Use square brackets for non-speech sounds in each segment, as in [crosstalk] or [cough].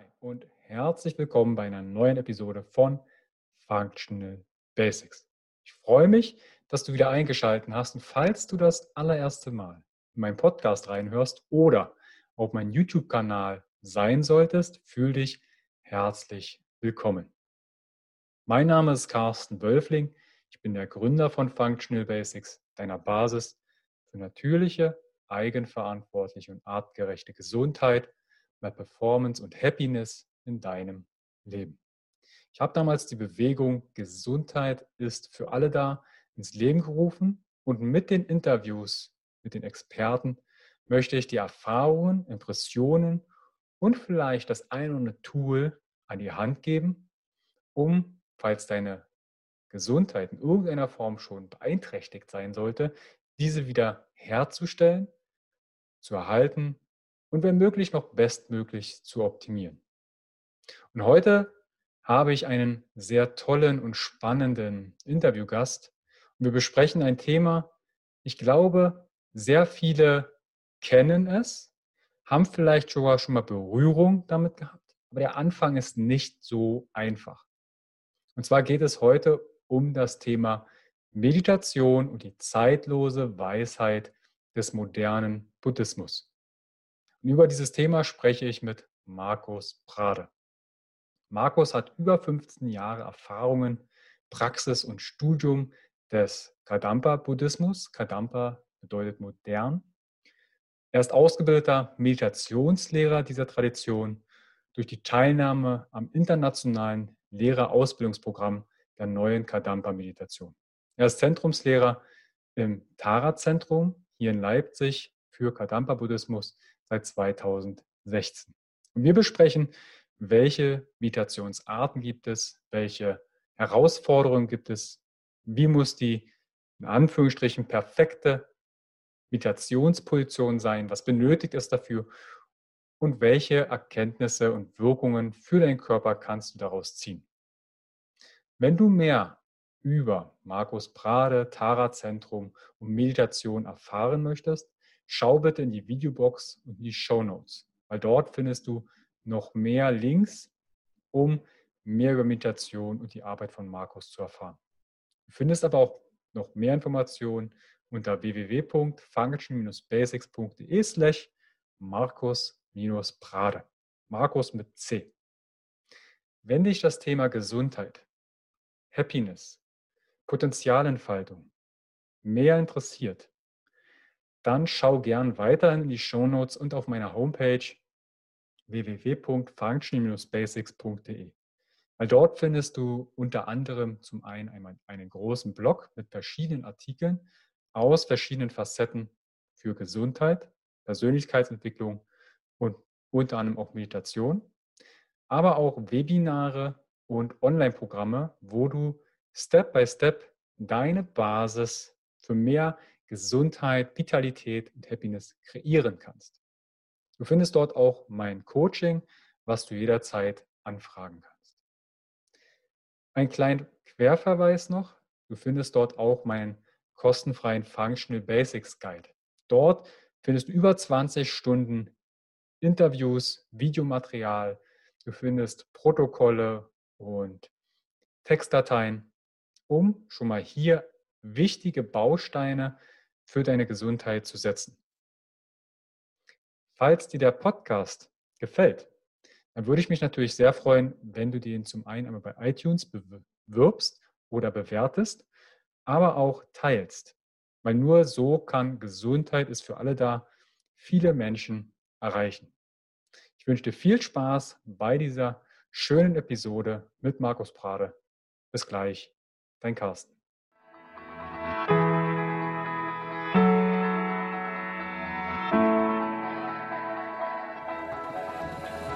Hi und herzlich willkommen bei einer neuen Episode von Functional Basics. Ich freue mich, dass du wieder eingeschaltet hast und falls du das allererste Mal in meinen Podcast reinhörst oder auf meinen YouTube-Kanal sein solltest, fühl dich herzlich willkommen. Mein Name ist Carsten Wölfling. Ich bin der Gründer von Functional Basics, deiner Basis für natürliche, eigenverantwortliche und artgerechte Gesundheit mehr Performance und Happiness in deinem Leben. Ich habe damals die Bewegung Gesundheit ist für alle da ins Leben gerufen und mit den Interviews mit den Experten möchte ich die Erfahrungen, Impressionen und vielleicht das ein oder andere Tool an die Hand geben, um, falls deine Gesundheit in irgendeiner Form schon beeinträchtigt sein sollte, diese wieder herzustellen, zu erhalten und wenn möglich noch bestmöglich zu optimieren. Und heute habe ich einen sehr tollen und spannenden Interviewgast und wir besprechen ein Thema, ich glaube, sehr viele kennen es, haben vielleicht sogar schon mal Berührung damit gehabt, aber der Anfang ist nicht so einfach. Und zwar geht es heute um das Thema Meditation und die zeitlose Weisheit des modernen Buddhismus. Und über dieses Thema spreche ich mit Markus Prade. Markus hat über 15 Jahre Erfahrungen, Praxis und Studium des Kadampa-Buddhismus. Kadampa bedeutet modern. Er ist ausgebildeter Meditationslehrer dieser Tradition durch die Teilnahme am internationalen Lehrerausbildungsprogramm der neuen Kadampa-Meditation. Er ist Zentrumslehrer im Tara-Zentrum hier in Leipzig für Kadampa-Buddhismus seit 2016. Und wir besprechen, welche Meditationsarten gibt es, welche Herausforderungen gibt es, wie muss die in Anführungsstrichen perfekte Meditationsposition sein, was benötigt es dafür und welche Erkenntnisse und Wirkungen für deinen Körper kannst du daraus ziehen. Wenn du mehr über Markus Prade, Tara Zentrum und Meditation erfahren möchtest, schau bitte in die Videobox und in die Show Notes, weil dort findest du noch mehr Links, um mehr über Meditation und die Arbeit von Markus zu erfahren. Du findest aber auch noch mehr Informationen unter www.function-basics.de slash Markus-Prade. Markus mit C. Wenn dich das Thema Gesundheit, Happiness, Potenzialentfaltung mehr interessiert, dann schau gern weiterhin in die Shownotes und auf meiner Homepage www.function-basics.de. Weil dort findest du unter anderem zum einen einmal einen großen Blog mit verschiedenen Artikeln aus verschiedenen Facetten für Gesundheit, Persönlichkeitsentwicklung und unter anderem auch Meditation, aber auch Webinare und Online-Programme, wo du Step by Step deine Basis für mehr Gesundheit, Vitalität und Happiness kreieren kannst. Du findest dort auch mein Coaching, was du jederzeit anfragen kannst. Ein kleiner Querverweis noch. Du findest dort auch meinen kostenfreien Functional Basics Guide. Dort findest du über 20 Stunden Interviews, Videomaterial. Du findest Protokolle und Textdateien, um schon mal hier wichtige Bausteine für deine Gesundheit zu setzen. Falls dir der Podcast gefällt, dann würde ich mich natürlich sehr freuen, wenn du den zum einen einmal bei iTunes bewirbst oder bewertest, aber auch teilst. Weil nur so kann Gesundheit ist für alle da viele Menschen erreichen. Ich wünsche dir viel Spaß bei dieser schönen Episode mit Markus Prade. Bis gleich, dein Carsten.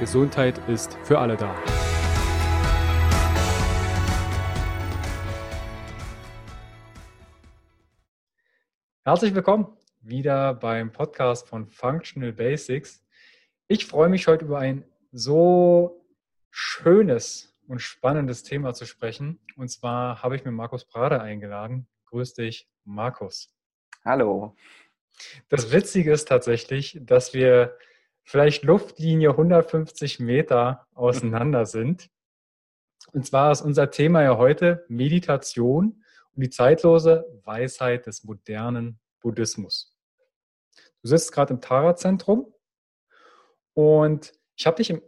Gesundheit ist für alle da. Herzlich willkommen wieder beim Podcast von Functional Basics. Ich freue mich heute über ein so schönes und spannendes Thema zu sprechen. Und zwar habe ich mir Markus Prade eingeladen. Grüß dich, Markus. Hallo. Das Witzige ist tatsächlich, dass wir vielleicht Luftlinie 150 Meter auseinander sind. Und zwar ist unser Thema ja heute Meditation und die zeitlose Weisheit des modernen Buddhismus. Du sitzt gerade im Tara-Zentrum und ich habe dich im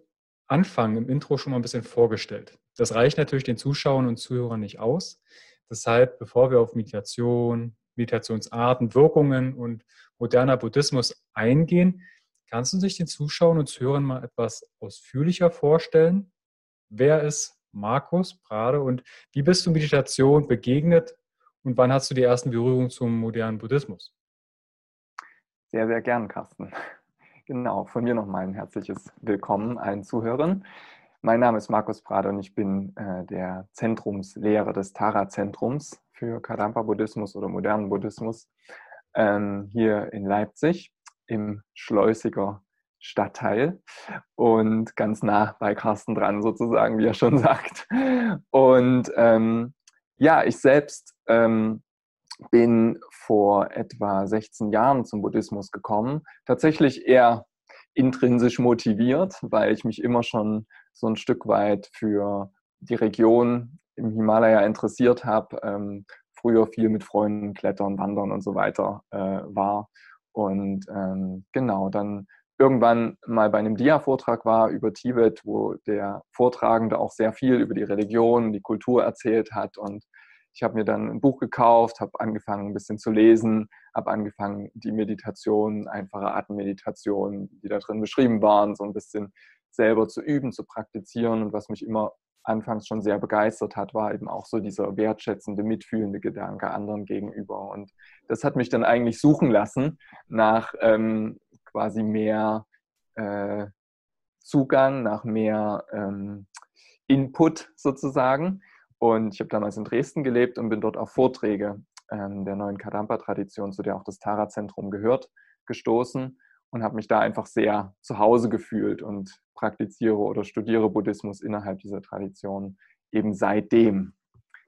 Anfang, im Intro schon mal ein bisschen vorgestellt. Das reicht natürlich den Zuschauern und Zuhörern nicht aus. Deshalb, bevor wir auf Meditation, Meditationsarten, Wirkungen und moderner Buddhismus eingehen, kannst du sich den Zuschauern und Zuhörern mal etwas ausführlicher vorstellen? Wer ist Markus Prade und wie bist du Meditation begegnet und wann hast du die ersten Berührungen zum modernen Buddhismus? Sehr, sehr gern, Carsten. [laughs] Genau, von mir nochmal ein herzliches Willkommen allen Zuhörern. Mein Name ist Markus Prade und ich bin äh, der Zentrumslehrer des Tara-Zentrums für Kadampa-Buddhismus oder modernen Buddhismus ähm, hier in Leipzig im Schleusiger Stadtteil und ganz nah bei Carsten dran sozusagen, wie er schon [laughs] sagt. Und ähm, ja, ich selbst ähm, bin vor etwa 16 Jahren zum Buddhismus gekommen. Tatsächlich eher intrinsisch motiviert, weil ich mich immer schon so ein Stück weit für die Region im Himalaya interessiert habe, ähm, früher viel mit Freunden klettern, wandern und so weiter äh, war. Und ähm, genau, dann irgendwann mal bei einem Dia-Vortrag war über Tibet, wo der Vortragende auch sehr viel über die Religion, die Kultur erzählt hat. Und ich habe mir dann ein Buch gekauft, habe angefangen ein bisschen zu lesen, habe angefangen die Meditation, einfache Atemmeditation, die da drin beschrieben waren, so ein bisschen selber zu üben, zu praktizieren. Und was mich immer anfangs schon sehr begeistert hat, war eben auch so dieser wertschätzende, mitfühlende Gedanke anderen gegenüber. Und das hat mich dann eigentlich suchen lassen nach ähm, quasi mehr äh, Zugang, nach mehr ähm, Input sozusagen. Und ich habe damals in Dresden gelebt und bin dort auf Vorträge ähm, der neuen Kadampa-Tradition, zu der auch das Tara-Zentrum gehört, gestoßen und habe mich da einfach sehr zu Hause gefühlt und praktiziere oder studiere Buddhismus innerhalb dieser Tradition eben seitdem.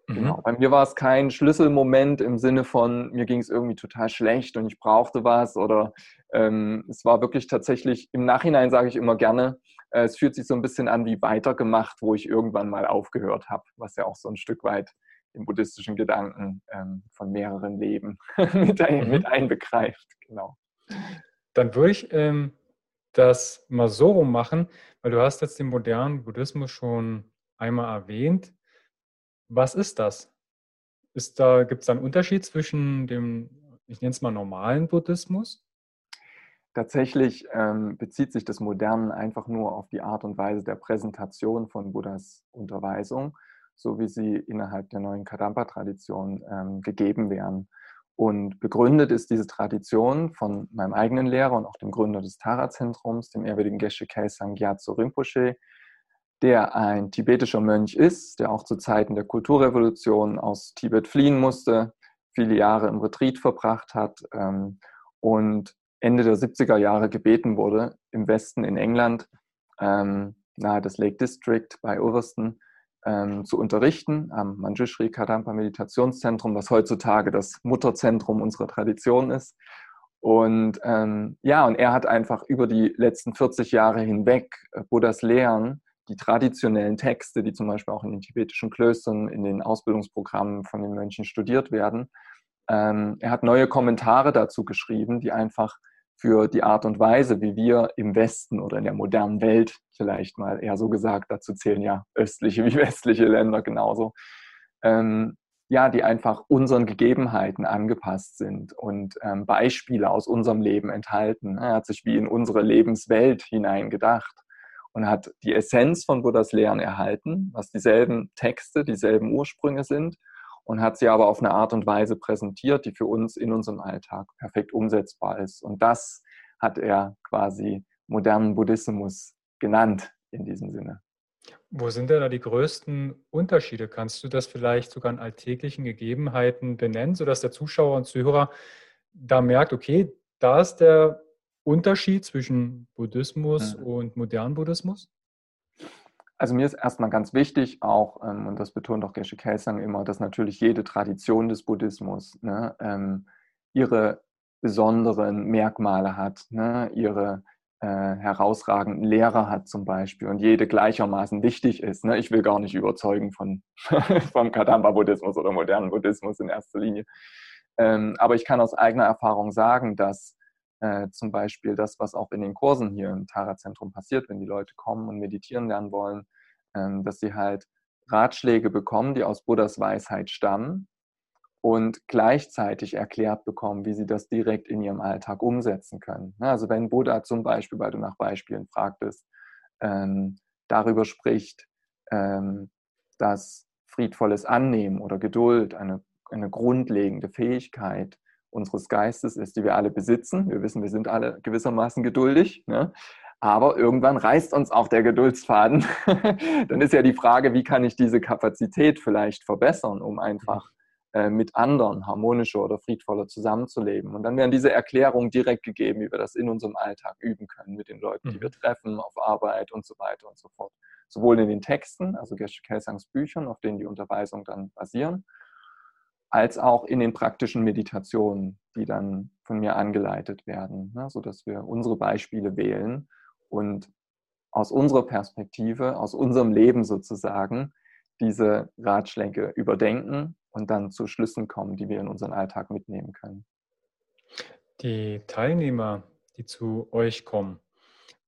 Mhm. Genau. Bei mir war es kein Schlüsselmoment im Sinne von, mir ging es irgendwie total schlecht und ich brauchte was oder ähm, es war wirklich tatsächlich, im Nachhinein sage ich immer gerne, äh, es fühlt sich so ein bisschen an wie weitergemacht, wo ich irgendwann mal aufgehört habe, was ja auch so ein Stück weit den buddhistischen Gedanken ähm, von mehreren Leben [laughs] mit, ein, mhm. mit einbegreift. Genau. Dann würde ich ähm, das mal so rum machen, weil du hast jetzt den modernen Buddhismus schon einmal erwähnt. Was ist das? Ist da, gibt es da einen Unterschied zwischen dem, ich nenne es mal normalen Buddhismus? Tatsächlich ähm, bezieht sich das Moderne einfach nur auf die Art und Weise der Präsentation von Buddhas Unterweisung, so wie sie innerhalb der neuen Kadampa-Tradition ähm, gegeben werden. Und begründet ist diese Tradition von meinem eigenen Lehrer und auch dem Gründer des Tara-Zentrums, dem ehrwürdigen Geshe Kelsang Gyatso Rinpoche, der ein tibetischer Mönch ist, der auch zu Zeiten der Kulturrevolution aus Tibet fliehen musste, viele Jahre im Retreat verbracht hat ähm, und Ende der 70er Jahre gebeten wurde, im Westen in England, ähm, nahe des Lake District bei Ulverston, ähm, zu unterrichten am Manjushri Kadampa Meditationszentrum, was heutzutage das Mutterzentrum unserer Tradition ist. Und ähm, ja, und er hat einfach über die letzten 40 Jahre hinweg äh, Buddhas Lehren, die traditionellen Texte, die zum Beispiel auch in den tibetischen Klöstern, in den Ausbildungsprogrammen von den Mönchen studiert werden, ähm, er hat neue Kommentare dazu geschrieben, die einfach für die Art und Weise, wie wir im Westen oder in der modernen Welt vielleicht mal eher so gesagt, dazu zählen ja östliche wie [laughs] westliche Länder genauso, ähm, ja, die einfach unseren Gegebenheiten angepasst sind und ähm, Beispiele aus unserem Leben enthalten. Er hat sich wie in unsere Lebenswelt hineingedacht und hat die Essenz von Buddhas Lehren erhalten, was dieselben Texte, dieselben Ursprünge sind und hat sie aber auf eine Art und Weise präsentiert, die für uns in unserem Alltag perfekt umsetzbar ist. Und das hat er quasi modernen Buddhismus genannt in diesem Sinne. Wo sind denn da die größten Unterschiede? Kannst du das vielleicht sogar an alltäglichen Gegebenheiten benennen, sodass der Zuschauer und Zuhörer da merkt, okay, da ist der Unterschied zwischen Buddhismus mhm. und modernen Buddhismus? Also mir ist erstmal ganz wichtig auch, ähm, und das betont auch Geshe Kelsang immer, dass natürlich jede Tradition des Buddhismus ne, ähm, ihre besonderen Merkmale hat, ne, ihre äh, herausragenden Lehrer hat zum Beispiel und jede gleichermaßen wichtig ist. Ne? Ich will gar nicht überzeugen von, [laughs] vom Kadamba-Buddhismus oder modernen Buddhismus in erster Linie. Ähm, aber ich kann aus eigener Erfahrung sagen, dass äh, zum Beispiel das, was auch in den Kursen hier im Tara-Zentrum passiert, wenn die Leute kommen und meditieren lernen wollen, dass sie halt Ratschläge bekommen, die aus Buddhas Weisheit stammen und gleichzeitig erklärt bekommen, wie sie das direkt in ihrem Alltag umsetzen können. Ne, also wenn Buddha zum Beispiel, weil du nach Beispielen fragtest, ähm, darüber spricht, ähm, dass friedvolles Annehmen oder Geduld eine, eine grundlegende Fähigkeit unseres Geistes ist, die wir alle besitzen. Wir wissen, wir sind alle gewissermaßen geduldig. Ne? Aber irgendwann reißt uns auch der Geduldsfaden. [laughs] Dann ist ja die Frage, wie kann ich diese Kapazität vielleicht verbessern, um einfach äh, mit anderen harmonischer oder friedvoller zusammenzuleben. Und dann werden diese Erklärungen direkt gegeben, wie wir das in unserem Alltag üben können, mit den Leuten, die wir mhm. treffen, auf Arbeit und so weiter und so fort. Sowohl in den Texten, also Geshe Kelsangs Büchern, auf denen die Unterweisungen dann basieren, als auch in den praktischen Meditationen, die dann von mir angeleitet werden, ne, sodass wir unsere Beispiele wählen und aus unserer Perspektive, aus unserem Leben sozusagen, diese Ratschläge überdenken und dann zu Schlüssen kommen, die wir in unseren Alltag mitnehmen können. Die Teilnehmer, die zu euch kommen,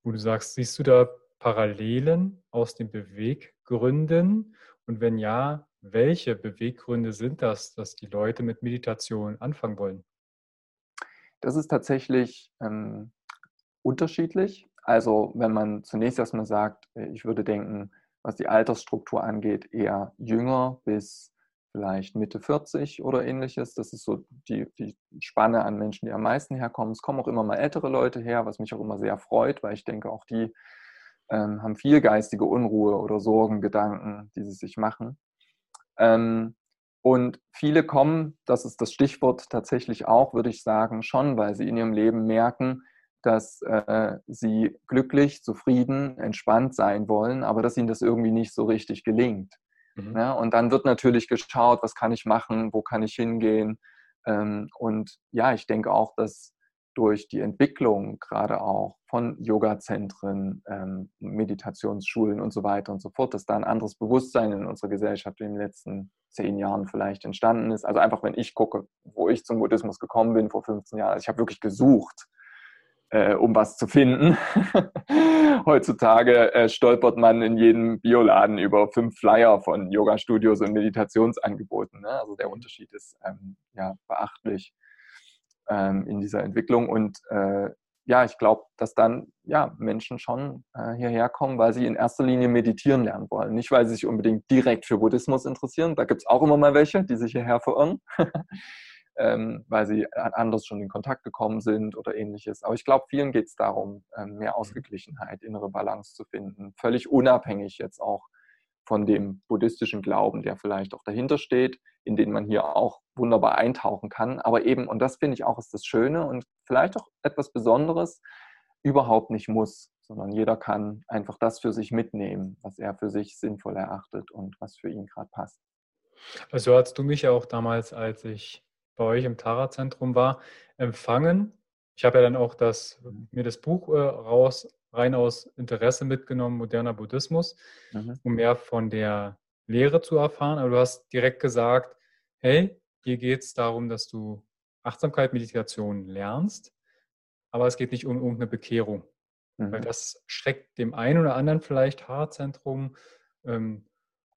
wo du sagst, siehst du da Parallelen aus den Beweggründen? Und wenn ja, welche Beweggründe sind das, dass die Leute mit Meditation anfangen wollen? Das ist tatsächlich ähm, unterschiedlich. Also wenn man zunächst erstmal sagt, äh, ich würde denken, was die Altersstruktur angeht, eher jünger bis vielleicht Mitte 40 oder ähnliches. Das ist so die, die Spanne an Menschen, die am meisten herkommen. Es kommen auch immer mal ältere Leute her, was mich auch immer sehr freut, weil ich denke, auch die ähm, haben viel geistige Unruhe oder Sorgen, Gedanken, die sie sich machen. Ähm, und viele kommen, das ist das Stichwort tatsächlich auch, würde ich sagen, schon, weil sie in ihrem Leben merken, dass äh, sie glücklich, zufrieden, entspannt sein wollen, aber dass ihnen das irgendwie nicht so richtig gelingt. Mhm. Ja, und dann wird natürlich geschaut, was kann ich machen, wo kann ich hingehen. Ähm, und ja, ich denke auch, dass durch die Entwicklung gerade auch von Yoga-Zentren, ähm, Meditationsschulen und so weiter und so fort, dass da ein anderes Bewusstsein in unserer Gesellschaft in den letzten zehn Jahren vielleicht entstanden ist. Also einfach, wenn ich gucke, wo ich zum Buddhismus gekommen bin vor 15 Jahren, also ich habe wirklich gesucht, äh, um was zu finden. [laughs] Heutzutage äh, stolpert man in jedem Bioladen über fünf Flyer von Yoga-Studios und Meditationsangeboten. Ne? Also der Unterschied ist ähm, ja beachtlich ähm, in dieser Entwicklung. Und äh, ja, ich glaube, dass dann ja, Menschen schon äh, hierher kommen, weil sie in erster Linie meditieren lernen wollen. Nicht, weil sie sich unbedingt direkt für Buddhismus interessieren. Da gibt es auch immer mal welche, die sich hierher verirren, [laughs] ähm, weil sie anders schon in Kontakt gekommen sind oder ähnliches. Aber ich glaube, vielen geht es darum, ähm, mehr Ausgeglichenheit, innere Balance zu finden. Völlig unabhängig jetzt auch von dem buddhistischen Glauben, der vielleicht auch dahinter steht, in den man hier auch wunderbar eintauchen kann. Aber eben, und das finde ich auch ist das Schöne und vielleicht auch etwas Besonderes, überhaupt nicht muss, sondern jeder kann einfach das für sich mitnehmen, was er für sich sinnvoll erachtet und was für ihn gerade passt. Also hast du mich ja auch damals, als ich bei euch im Tara-Zentrum war, empfangen. Ich habe ja dann auch das, mir das Buch äh, raus rein aus Interesse mitgenommen, moderner Buddhismus, mhm. um mehr von der Lehre zu erfahren. Aber du hast direkt gesagt, hey, hier geht es darum, dass du Achtsamkeit, Meditation lernst, aber es geht nicht um irgendeine Bekehrung. Mhm. Weil das schreckt dem einen oder anderen vielleicht Haarzentrum, ähm,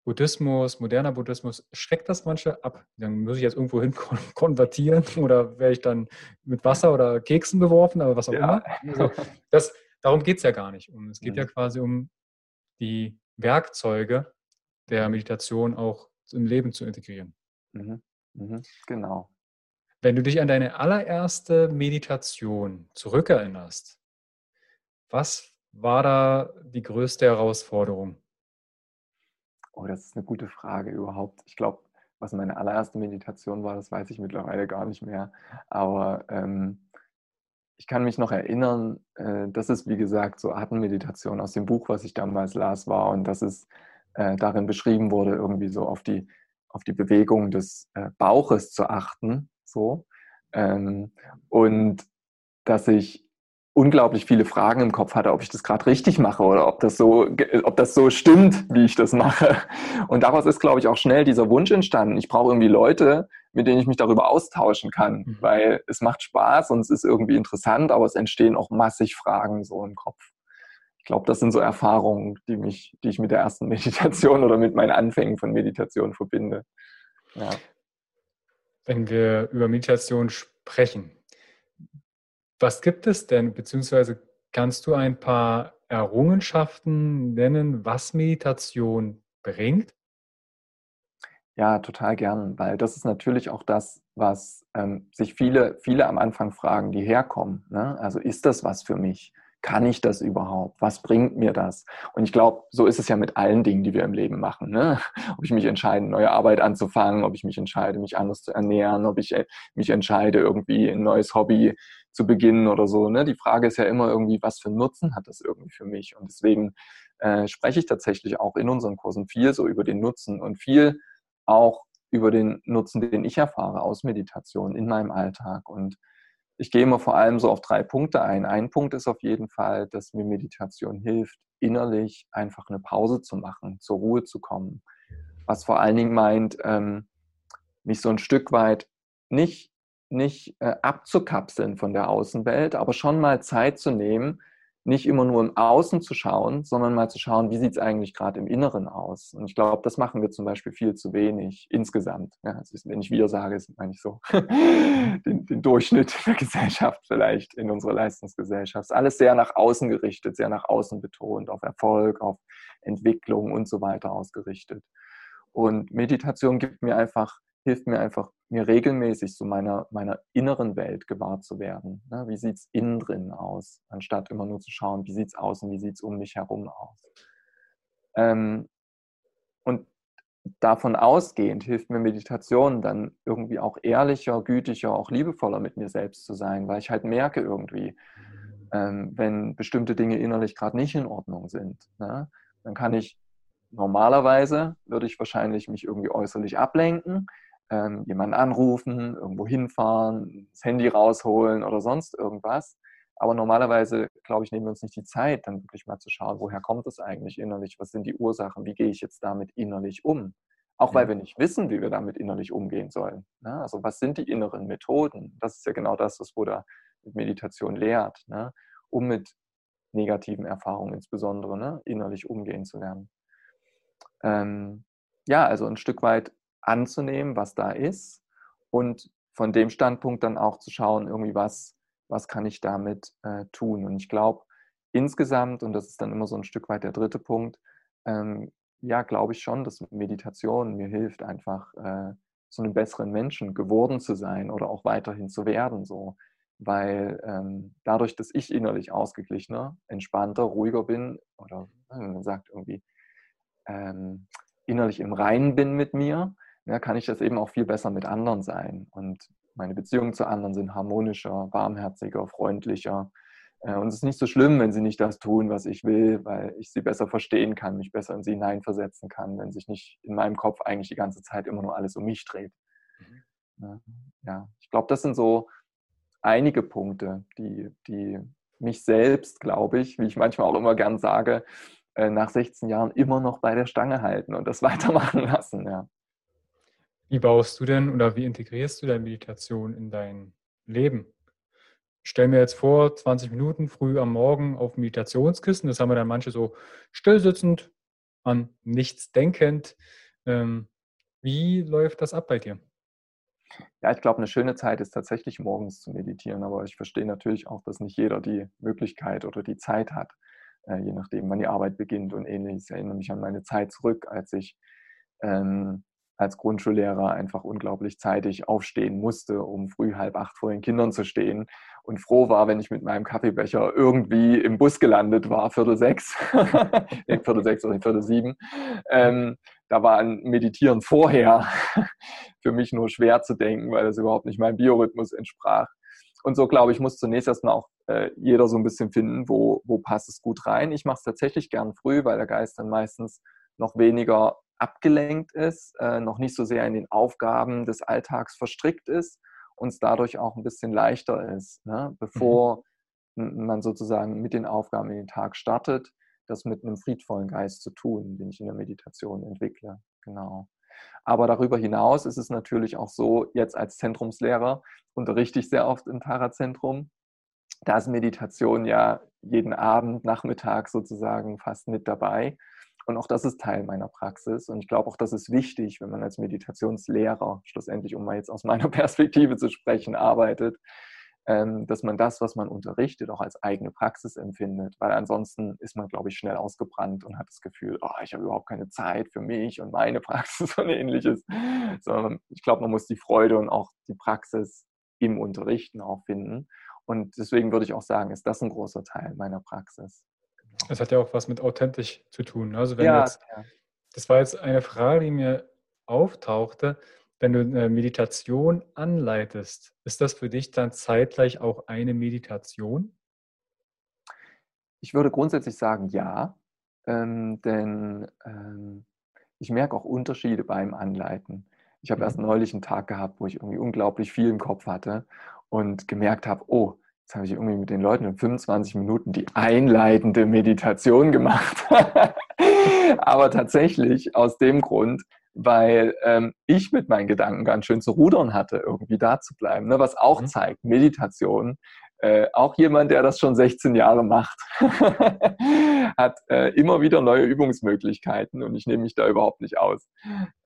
Buddhismus, moderner Buddhismus, schreckt das manche ab. Dann muss ich jetzt irgendwo hin [laughs] konvertieren oder werde ich dann mit Wasser oder Keksen beworfen, aber was auch ja. immer. Also das, darum geht es ja gar nicht. Um. Es geht mhm. ja quasi um die Werkzeuge der Meditation auch im Leben zu integrieren. Mhm. Mhm. Genau. Wenn du dich an deine allererste Meditation zurückerinnerst, was war da die größte Herausforderung? Oh, das ist eine gute Frage überhaupt. Ich glaube, was meine allererste Meditation war, das weiß ich mittlerweile gar nicht mehr. Aber ähm, ich kann mich noch erinnern, äh, dass es, wie gesagt, so Atemmeditation aus dem Buch, was ich damals las, war und dass es äh, darin beschrieben wurde, irgendwie so auf die, auf die Bewegung des äh, Bauches zu achten. So. Ähm, und dass ich unglaublich viele Fragen im Kopf hatte, ob ich das gerade richtig mache oder ob das so, ob das so stimmt, wie ich das mache. Und daraus ist, glaube ich, auch schnell dieser Wunsch entstanden. Ich brauche irgendwie Leute, mit denen ich mich darüber austauschen kann, mhm. weil es macht Spaß und es ist irgendwie interessant, aber es entstehen auch massig Fragen so im Kopf. Ich glaube, das sind so Erfahrungen, die mich, die ich mit der ersten [laughs] Meditation oder mit meinen Anfängen von Meditation verbinde. Ja. Wenn wir über Meditation sprechen, was gibt es denn, beziehungsweise kannst du ein paar Errungenschaften nennen, was Meditation bringt? Ja, total gern, weil das ist natürlich auch das, was ähm, sich viele, viele am Anfang fragen, die herkommen. Ne? Also ist das was für mich? Kann ich das überhaupt? Was bringt mir das? Und ich glaube, so ist es ja mit allen Dingen, die wir im Leben machen. Ne? [laughs] Ob ich mich entscheide, neue Arbeit anzufangen, ob ich mich entscheide, mich anders zu ernähren, ob ich äh, mich entscheide, irgendwie ein neues Hobby zu beginnen oder so. Ne? Die Frage ist ja immer irgendwie, was für Nutzen hat das irgendwie für mich? Und deswegen äh, spreche ich tatsächlich auch in unseren Kursen viel so über den Nutzen und viel auch über den Nutzen, den ich erfahre aus Meditation in meinem Alltag. Und ich gehe immer vor allem so auf drei Punkte ein. Ein Punkt ist auf jeden Fall, dass mir Meditation hilft, innerlich einfach eine Pause zu machen, zur Ruhe zu kommen. Was vor allen Dingen meint, ähm, mich so ein Stück weit nicht nicht äh, abzukapseln von der Außenwelt, aber schon mal Zeit zu nehmen, nicht immer nur im Außen zu schauen, sondern mal zu schauen, wie sieht es eigentlich gerade im Inneren aus. Und ich glaube, das machen wir zum Beispiel viel zu wenig insgesamt. Ja, also wenn ich wir sage, ist meine ich so [laughs] den, den, Durchschnitt der Gesellschaft vielleicht in unserer Leistungsgesellschaft. Ist alles sehr nach außen gerichtet, sehr nach außen betont, auf Erfolg, auf Entwicklung und so weiter ausgerichtet. Und Meditation gibt mir einfach hilft mir einfach, mir regelmäßig so meiner, meiner inneren Welt gewahr zu werden. Ne? Wie sieht es innen drin aus, anstatt immer nur zu schauen, wie sieht es außen, wie sieht es um mich herum aus. Ähm, und davon ausgehend hilft mir Meditation dann irgendwie auch ehrlicher, gütiger, auch liebevoller mit mir selbst zu sein, weil ich halt merke irgendwie, ähm, wenn bestimmte Dinge innerlich gerade nicht in Ordnung sind, ne? dann kann ich normalerweise, würde ich wahrscheinlich mich irgendwie äußerlich ablenken, ähm, jemanden anrufen, irgendwo hinfahren, das Handy rausholen oder sonst irgendwas. Aber normalerweise, glaube ich, nehmen wir uns nicht die Zeit, dann wirklich mal zu schauen, woher kommt es eigentlich innerlich, was sind die Ursachen, wie gehe ich jetzt damit innerlich um. Auch weil wir nicht wissen, wie wir damit innerlich umgehen sollen. Ne? Also was sind die inneren Methoden? Das ist ja genau das, was Buddha mit Meditation lehrt, ne? um mit negativen Erfahrungen insbesondere ne? innerlich umgehen zu lernen. Ähm, ja, also ein Stück weit anzunehmen, was da ist und von dem Standpunkt dann auch zu schauen, irgendwie was, was kann ich damit äh, tun. Und ich glaube, insgesamt, und das ist dann immer so ein Stück weit der dritte Punkt, ähm, ja, glaube ich schon, dass Meditation mir hilft, einfach äh, zu einem besseren Menschen geworden zu sein oder auch weiterhin zu werden. So. Weil ähm, dadurch, dass ich innerlich ausgeglichener, entspannter, ruhiger bin, oder wenn man sagt irgendwie, ähm, innerlich im Reinen bin mit mir, ja, kann ich das eben auch viel besser mit anderen sein. Und meine Beziehungen zu anderen sind harmonischer, warmherziger, freundlicher. Äh, und es ist nicht so schlimm, wenn sie nicht das tun, was ich will, weil ich sie besser verstehen kann, mich besser in sie hineinversetzen kann, wenn sich nicht in meinem Kopf eigentlich die ganze Zeit immer nur alles um mich dreht. Mhm. Ja, ich glaube, das sind so einige Punkte, die, die mich selbst, glaube ich, wie ich manchmal auch immer gern sage, äh, nach 16 Jahren immer noch bei der Stange halten und das [laughs] weitermachen lassen. Ja. Wie baust du denn oder wie integrierst du deine Meditation in dein Leben? Stell mir jetzt vor, 20 Minuten früh am Morgen auf Meditationskissen, das haben wir dann manche so stillsitzend, an nichts denkend. Ähm, wie läuft das ab bei dir? Ja, ich glaube, eine schöne Zeit ist tatsächlich morgens zu meditieren, aber ich verstehe natürlich auch, dass nicht jeder die Möglichkeit oder die Zeit hat, äh, je nachdem, wann die Arbeit beginnt und ähnliches. Ich erinnere mich an meine Zeit zurück, als ich ähm, als Grundschullehrer einfach unglaublich zeitig aufstehen musste, um früh halb acht vor den Kindern zu stehen und froh war, wenn ich mit meinem Kaffeebecher irgendwie im Bus gelandet war, Viertel sechs, [laughs] Viertel sechs oder Viertel sieben. Ähm, da war ein Meditieren vorher [laughs] für mich nur schwer zu denken, weil das überhaupt nicht meinem Biorhythmus entsprach. Und so, glaube ich, muss zunächst erstmal auch äh, jeder so ein bisschen finden, wo, wo passt es gut rein. Ich mache es tatsächlich gern früh, weil der Geist dann meistens noch weniger abgelenkt ist, äh, noch nicht so sehr in den Aufgaben des Alltags verstrickt ist und es dadurch auch ein bisschen leichter ist, ne? bevor mhm. man sozusagen mit den Aufgaben in den Tag startet, das mit einem friedvollen Geist zu tun, den ich in der Meditation entwickle. Genau. Aber darüber hinaus ist es natürlich auch so, jetzt als Zentrumslehrer unterrichte ich sehr oft im Tara-Zentrum. Da ist Meditation ja jeden Abend, Nachmittag sozusagen fast mit dabei. Und auch das ist Teil meiner Praxis. Und ich glaube auch, das ist wichtig, wenn man als Meditationslehrer, schlussendlich, um mal jetzt aus [laughs] meiner Perspektive zu sprechen, arbeitet, ähm, dass man das, was man unterrichtet, auch als eigene Praxis empfindet. Weil ansonsten ist man, glaube ich, schnell ausgebrannt und hat das Gefühl, oh, ich habe überhaupt keine Zeit für mich und meine [laughs] Praxis und ähnliches. Sondern ich glaube, man muss die Freude und auch die Praxis im Unterrichten auch finden. Und deswegen würde ich auch sagen, ist das ein großer Teil meiner Praxis. Es hat ja auch was mit authentisch zu tun. Also wenn ja, jetzt, ja. das war jetzt eine Frage, die mir auftauchte. Wenn du eine Meditation anleitest, ist das für dich dann zeitgleich auch eine Meditation? Ich würde grundsätzlich sagen, ja. Ähm, denn ähm, ich merke auch Unterschiede beim Anleiten. Ich habe mhm. erst neulich einen Tag gehabt, wo ich irgendwie unglaublich viel im Kopf hatte und gemerkt habe, oh, Jetzt habe ich irgendwie mit den Leuten in 25 Minuten die einleitende Meditation gemacht. [laughs] Aber tatsächlich aus dem Grund, weil ähm, ich mit meinen Gedanken ganz schön zu rudern hatte, irgendwie da zu bleiben. Ne? Was auch mhm. zeigt, Meditation, äh, auch jemand, der das schon 16 Jahre macht, [laughs] hat äh, immer wieder neue Übungsmöglichkeiten und ich nehme mich da überhaupt nicht aus.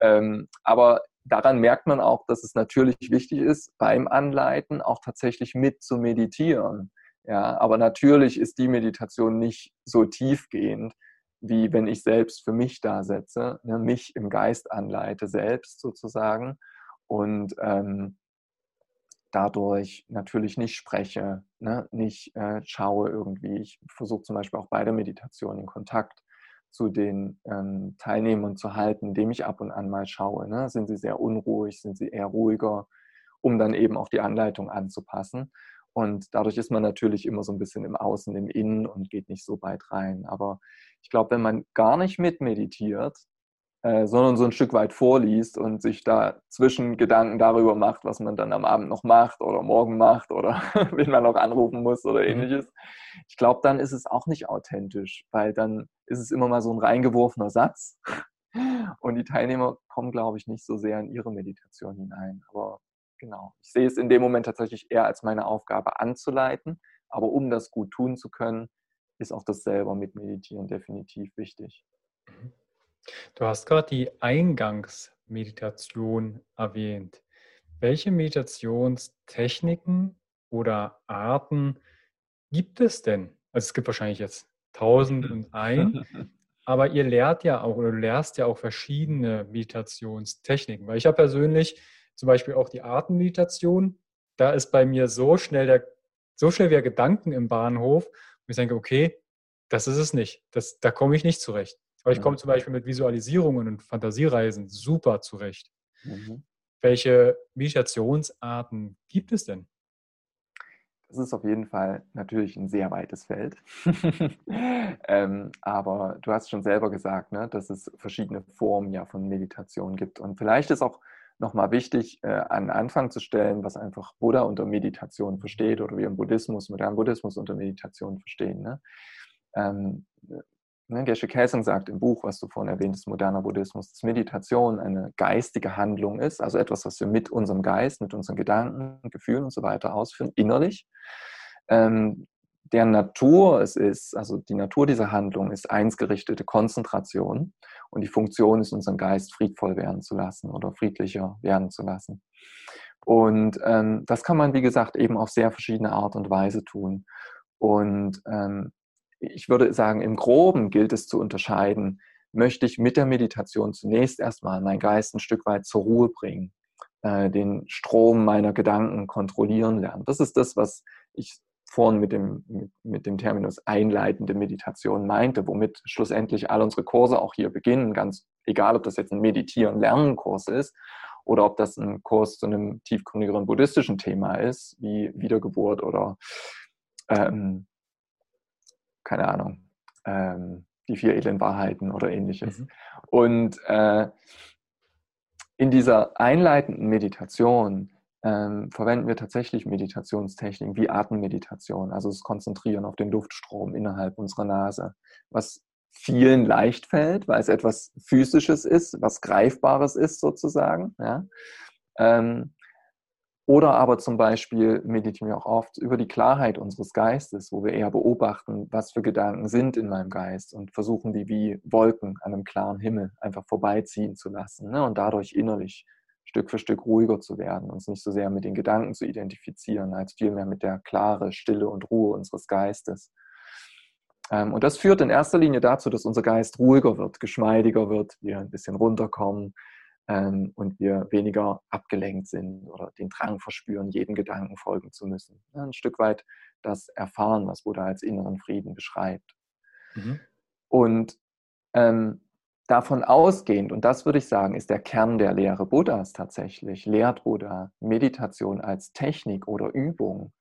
Ähm, aber daran merkt man auch, dass es natürlich wichtig ist, beim Anleiten auch tatsächlich mit zu meditieren. Ja, aber natürlich ist die Meditation nicht so tiefgehend, wie wenn ich selbst für mich da setze, ne, mich im Geist anleite, selbst sozusagen. Und ähm, dadurch natürlich nicht spreche, ne, nicht äh, schaue irgendwie. Ich versuche zum Beispiel auch bei der Meditation in Kontakt zu den ähm, Teilnehmern zu halten, indem ich ab und an mal schaue. Ne? Sind sie sehr unruhig, sind sie eher ruhiger, um dann eben auch die Anleitung anzupassen. Und dadurch ist man natürlich immer so ein bisschen im Außen, im Innen und geht nicht so weit rein. Aber ich glaube, wenn man gar nicht mitmeditiert, äh, sondern so ein Stück weit vorliest und sich da zwischen Gedanken darüber macht, was man dann am Abend noch macht oder morgen macht oder [laughs] wen man noch anrufen muss oder mhm. ähnliches. Ich glaube, dann ist es auch nicht authentisch, weil dann ist es immer mal so ein reingeworfener Satz und die Teilnehmer kommen, glaube ich, nicht so sehr in ihre Meditation hinein. Aber genau, ich sehe es in dem Moment tatsächlich eher als meine Aufgabe anzuleiten, aber um das gut tun zu können, ist auch das selber mit Meditieren definitiv wichtig. Du hast gerade die Eingangsmeditation erwähnt. Welche Meditationstechniken oder Arten gibt es denn? Also es gibt wahrscheinlich jetzt tausend und ein, [laughs] aber ihr lehrt ja auch oder du lehrst ja auch verschiedene Meditationstechniken. Weil ich habe persönlich zum Beispiel auch die Atemmeditation. Da ist bei mir so schnell der, so schnell wieder Gedanken im Bahnhof, wo ich denke, okay, das ist es nicht. Das, da komme ich nicht zurecht. Aber ich komme zum Beispiel mit Visualisierungen und Fantasiereisen super zurecht. Mhm. Welche Meditationsarten gibt es denn? Das ist auf jeden Fall natürlich ein sehr weites Feld. [laughs] ähm, aber du hast schon selber gesagt, ne, dass es verschiedene Formen ja von Meditation gibt. Und vielleicht ist auch nochmal wichtig, äh, an Anfang zu stellen, was einfach Buddha unter Meditation versteht oder wir im Buddhismus, modernen Buddhismus unter Meditation verstehen. Ne? Ähm, Ne, Geshe Kelsang sagt im Buch, was du vorhin erwähnt hast, moderner Buddhismus, dass Meditation eine geistige Handlung ist, also etwas, was wir mit unserem Geist, mit unseren Gedanken, Gefühlen und so weiter ausführen, innerlich. Ähm, der Natur es ist, also die Natur dieser Handlung ist einsgerichtete Konzentration und die Funktion ist, unseren Geist friedvoll werden zu lassen oder friedlicher werden zu lassen. Und ähm, das kann man, wie gesagt, eben auf sehr verschiedene Art und Weise tun. Und ähm, ich würde sagen, im Groben gilt es zu unterscheiden möchte ich mit der Meditation zunächst erstmal meinen Geist ein Stück weit zur Ruhe bringen, äh, den Strom meiner Gedanken kontrollieren lernen. Das ist das, was ich vorhin mit dem, mit, mit, dem Terminus einleitende Meditation meinte, womit schlussendlich all unsere Kurse auch hier beginnen, ganz egal, ob das jetzt ein Meditieren-Lernen-Kurs ist oder ob das ein Kurs zu einem tiefgründigeren buddhistischen Thema ist, wie Wiedergeburt oder ähm, keine Ahnung, ähm, die vier edlen Wahrheiten oder ähnliches. Mhm. Und äh, in dieser einleitenden Meditation ähm, verwenden wir tatsächlich Meditationstechniken wie Atemmeditation, also das Konzentrieren auf den Luftstrom innerhalb unserer Nase, was vielen leicht fällt, weil es etwas Physisches ist, was Greifbares ist sozusagen. Ja? Ähm, oder aber zum Beispiel meditieren wir auch oft über die Klarheit unseres Geistes, wo wir eher beobachten, was für Gedanken sind in meinem Geist und versuchen, die wie Wolken an einem klaren Himmel einfach vorbeiziehen zu lassen ne? und dadurch innerlich Stück für Stück ruhiger zu werden, uns nicht so sehr mit den Gedanken zu identifizieren, als vielmehr mit der klare Stille und Ruhe unseres Geistes. Ähm, und das führt in erster Linie dazu, dass unser Geist ruhiger wird, geschmeidiger wird, wir ein bisschen runterkommen ähm, und wir weniger abgelenkt sind oder den Drang verspüren, jedem Gedanken folgen zu müssen. ein Stück weit das Erfahren, was Buddha als inneren Frieden beschreibt. Mhm. Und ähm, davon ausgehend, und das würde ich sagen, ist der Kern der Lehre Buddhas tatsächlich, lehrt Buddha Meditation als Technik oder Übung,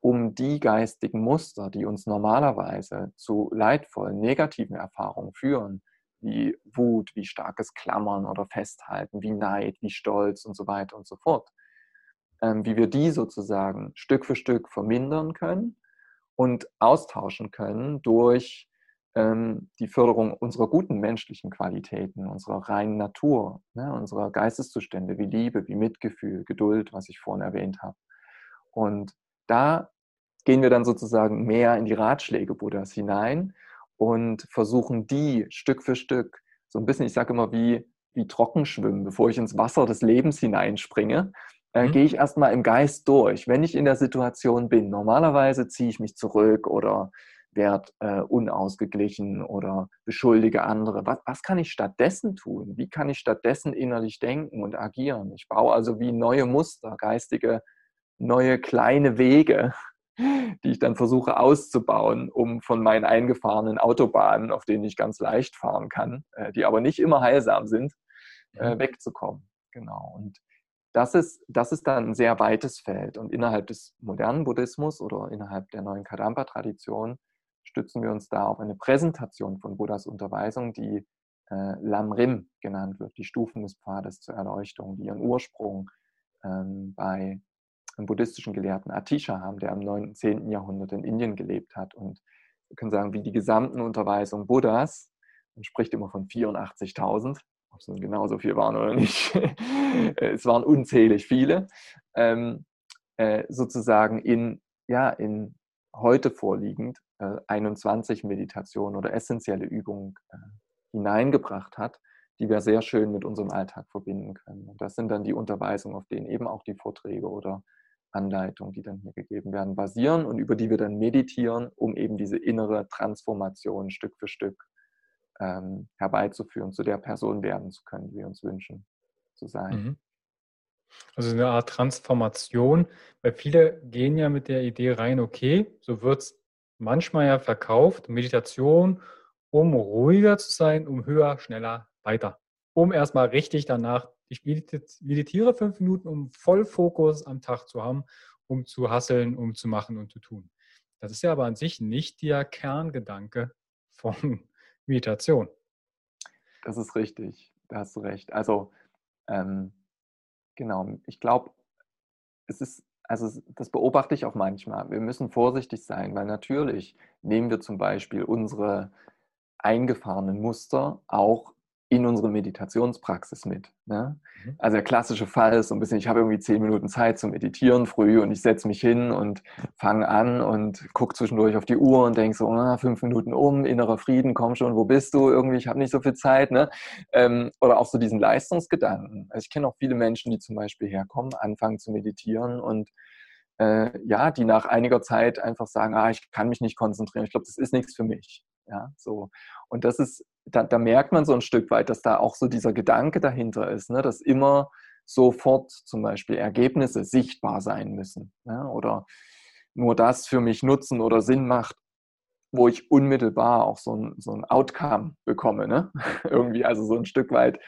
um die geistigen Muster, die uns normalerweise zu leidvollen, negativen Erfahrungen führen, wie Wut, wie starkes Klammern oder Festhalten, wie Neid, wie Stolz und so weiter und so fort, ähm, wie wir die sozusagen Stück für Stück vermindern können und austauschen können durch ähm, die Förderung unserer guten menschlichen Qualitäten, unserer reinen Natur, ne, unserer Geisteszustände wie Liebe, wie Mitgefühl, Geduld, was ich vorhin erwähnt habe. Und da gehen wir dann sozusagen mehr in die Ratschläge Buddhas hinein und versuchen die Stück für Stück, so ein bisschen, ich sage immer, wie, wie Trockenschwimmen, bevor ich ins Wasser des Lebens hineinspringe, äh, mhm. gehe ich erstmal im Geist durch, wenn ich in der Situation bin. Normalerweise ziehe ich mich zurück oder werde äh, unausgeglichen oder beschuldige andere. Was, was kann ich stattdessen tun? Wie kann ich stattdessen innerlich denken und agieren? Ich baue also wie neue Muster, geistige, neue kleine Wege, die ich dann versuche auszubauen, um von meinen eingefahrenen Autobahnen, auf denen ich ganz leicht fahren kann, äh, die aber nicht immer heilsam sind, äh, mhm. wegzukommen. Genau. Und das ist, das ist dann ein sehr weites Feld. Und innerhalb des modernen Buddhismus oder innerhalb der neuen Kadampa-Tradition stützen wir uns da auf eine Präsentation von Buddhas Unterweisung, die äh, Lamrim genannt wird, die Stufen des Pfades zur Erleuchtung, die ihren Ursprung ähm, bei einem buddhistischen Gelehrten Atisha haben, der im 9. und 10. Jahrhundert in Indien gelebt hat. Und wir können sagen, wie die gesamten Unterweisungen Buddhas, man spricht immer von 84.000, ob es nun genauso viel waren oder nicht, [laughs] es waren unzählig viele, ähm, äh, sozusagen in, ja, in heute vorliegend äh, 21 Meditationen oder essentielle Übungen äh, hineingebracht hat, die wir sehr schön mit unserem Alltag verbinden können. Und das sind dann die Unterweisungen, auf denen eben auch die Vorträge oder Anleitungen, die dann hier gegeben werden, basieren und über die wir dann meditieren, um eben diese innere Transformation Stück für Stück ähm, herbeizuführen, zu der Person werden zu können, die wir uns wünschen zu sein. Mhm. Also eine Art Transformation, weil viele gehen ja mit der Idee rein, okay, so wird es manchmal ja verkauft, Meditation, um ruhiger zu sein, um höher, schneller, weiter. Um erstmal richtig danach, ich meditiere fünf Minuten, um Vollfokus am Tag zu haben, um zu hasseln, um zu machen und zu tun. Das ist ja aber an sich nicht der Kerngedanke von [laughs] Meditation. Das ist richtig, da hast du recht. Also ähm, Genau, ich glaube, es ist, also das beobachte ich auch manchmal. Wir müssen vorsichtig sein, weil natürlich nehmen wir zum Beispiel unsere eingefahrenen Muster auch in unsere Meditationspraxis mit. Ne? Mhm. Also der klassische Fall ist so ein bisschen, ich habe irgendwie zehn Minuten Zeit zum Meditieren früh und ich setze mich hin und fange an und gucke zwischendurch auf die Uhr und denke so, ah, fünf Minuten um, innerer Frieden, komm schon, wo bist du? Irgendwie, ich habe nicht so viel Zeit. Ne? Ähm, oder auch so diesen Leistungsgedanken. Also ich kenne auch viele Menschen, die zum Beispiel herkommen, anfangen zu meditieren und äh, ja, die nach einiger Zeit einfach sagen, ah, ich kann mich nicht konzentrieren, ich glaube, das ist nichts für mich. Ja, so. Und das ist, da, da, merkt man so ein Stück weit, dass da auch so dieser Gedanke dahinter ist, ne? dass immer sofort zum Beispiel Ergebnisse sichtbar sein müssen. Ne? Oder nur das für mich nutzen oder Sinn macht, wo ich unmittelbar auch so ein, so ein Outcome bekomme. Ne? [laughs] Irgendwie, also so ein Stück weit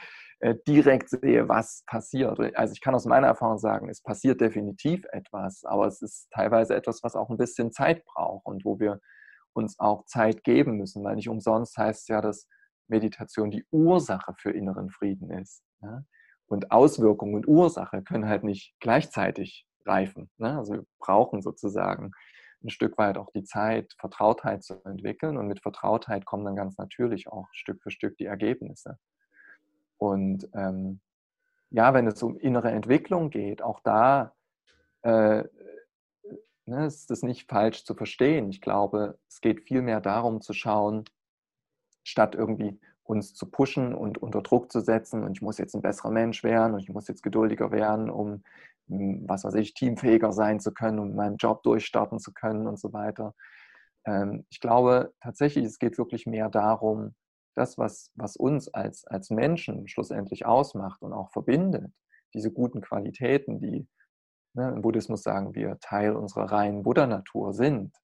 äh, direkt sehe, was passiert. Also ich kann aus meiner Erfahrung sagen, es passiert definitiv etwas, aber es ist teilweise etwas, was auch ein bisschen Zeit braucht und wo wir uns auch Zeit geben müssen, weil nicht umsonst heißt ja, dass Meditation die Ursache für inneren Frieden ist. Ja? Und Auswirkung und Ursache können halt nicht gleichzeitig reifen. Ne? Also wir brauchen sozusagen ein Stück weit auch die Zeit, Vertrautheit zu entwickeln. Und mit Vertrautheit kommen dann ganz natürlich auch Stück für Stück die Ergebnisse. Und ähm, ja, wenn es um innere Entwicklung geht, auch da äh, ne, ist das nicht falsch zu verstehen. Ich glaube, es geht vielmehr darum zu schauen, statt irgendwie uns zu pushen und unter Druck zu setzen und ich muss jetzt ein besserer Mensch werden und ich muss jetzt geduldiger werden, um was weiß ich, teamfähiger sein zu können, um meinen Job durchstarten zu können und so weiter. Ähm, ich glaube tatsächlich, es geht wirklich mehr darum, das, was, was uns als, als Menschen schlussendlich ausmacht und auch verbindet, diese guten Qualitäten, die ne, im Buddhismus sagen wir Teil unserer reinen Buddha-Natur sind,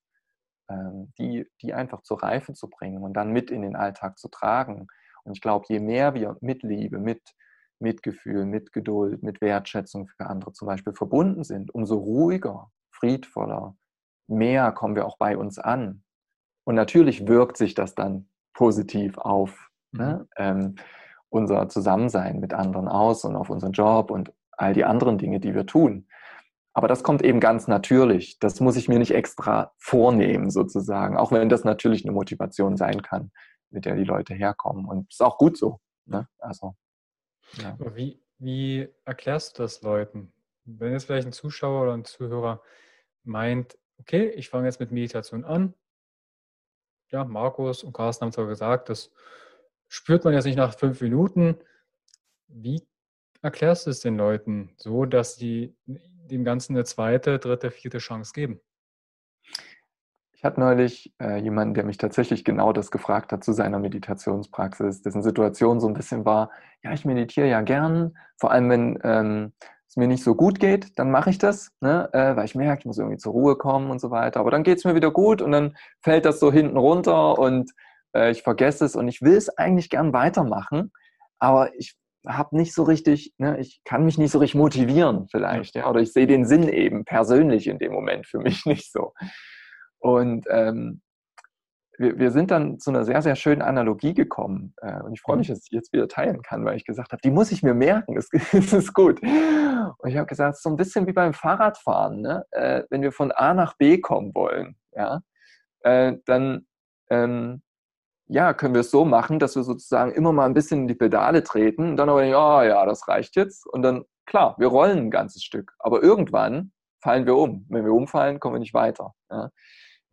ähm, die, die einfach zur Reife zu bringen und dann mit in den Alltag zu tragen. Und ich glaube, je mehr wir mit Liebe, mit Mitgefühl, mit Geduld, mit Wertschätzung für andere zum Beispiel verbunden sind, umso ruhiger, friedvoller, mehr kommen wir auch bei uns an. Und natürlich wirkt sich das dann positiv auf ne, mhm. ähm, unser Zusammensein mit anderen aus und auf unseren Job und all die anderen Dinge, die wir tun. Aber das kommt eben ganz natürlich. Das muss ich mir nicht extra vornehmen, sozusagen, auch wenn das natürlich eine Motivation sein kann, mit der die Leute herkommen. Und ist auch gut so. Ne? Also ja. Wie, wie erklärst du das Leuten? Wenn jetzt vielleicht ein Zuschauer oder ein Zuhörer meint, okay, ich fange jetzt mit Meditation an. Ja, Markus und Carsten haben zwar gesagt, das spürt man jetzt nicht nach fünf Minuten. Wie erklärst du es den Leuten so, dass sie dem Ganzen eine zweite, dritte, vierte Chance geben? Ich hatte neulich äh, jemanden, der mich tatsächlich genau das gefragt hat zu seiner Meditationspraxis, dessen Situation so ein bisschen war, ja, ich meditiere ja gern, vor allem wenn ähm, es mir nicht so gut geht, dann mache ich das, ne? äh, weil ich merke, ich muss irgendwie zur Ruhe kommen und so weiter. Aber dann geht es mir wieder gut und dann fällt das so hinten runter und äh, ich vergesse es und ich will es eigentlich gern weitermachen, aber ich habe nicht so richtig, ne, ich kann mich nicht so richtig motivieren vielleicht, ja, oder ich sehe den Sinn eben persönlich in dem Moment für mich [laughs] nicht so. Und ähm, wir, wir, sind dann zu einer sehr, sehr schönen Analogie gekommen. Äh, und ich freue mich, dass ich jetzt wieder teilen kann, weil ich gesagt habe, die muss ich mir merken, das, das [laughs] ist gut. Und ich habe gesagt, so ein bisschen wie beim Fahrradfahren, ne? äh, wenn wir von A nach B kommen wollen, ja, äh, dann ähm, ja, können wir es so machen, dass wir sozusagen immer mal ein bisschen in die Pedale treten und dann aber, ja, ja, das reicht jetzt. Und dann, klar, wir rollen ein ganzes Stück. Aber irgendwann fallen wir um. Wenn wir umfallen, kommen wir nicht weiter. Ja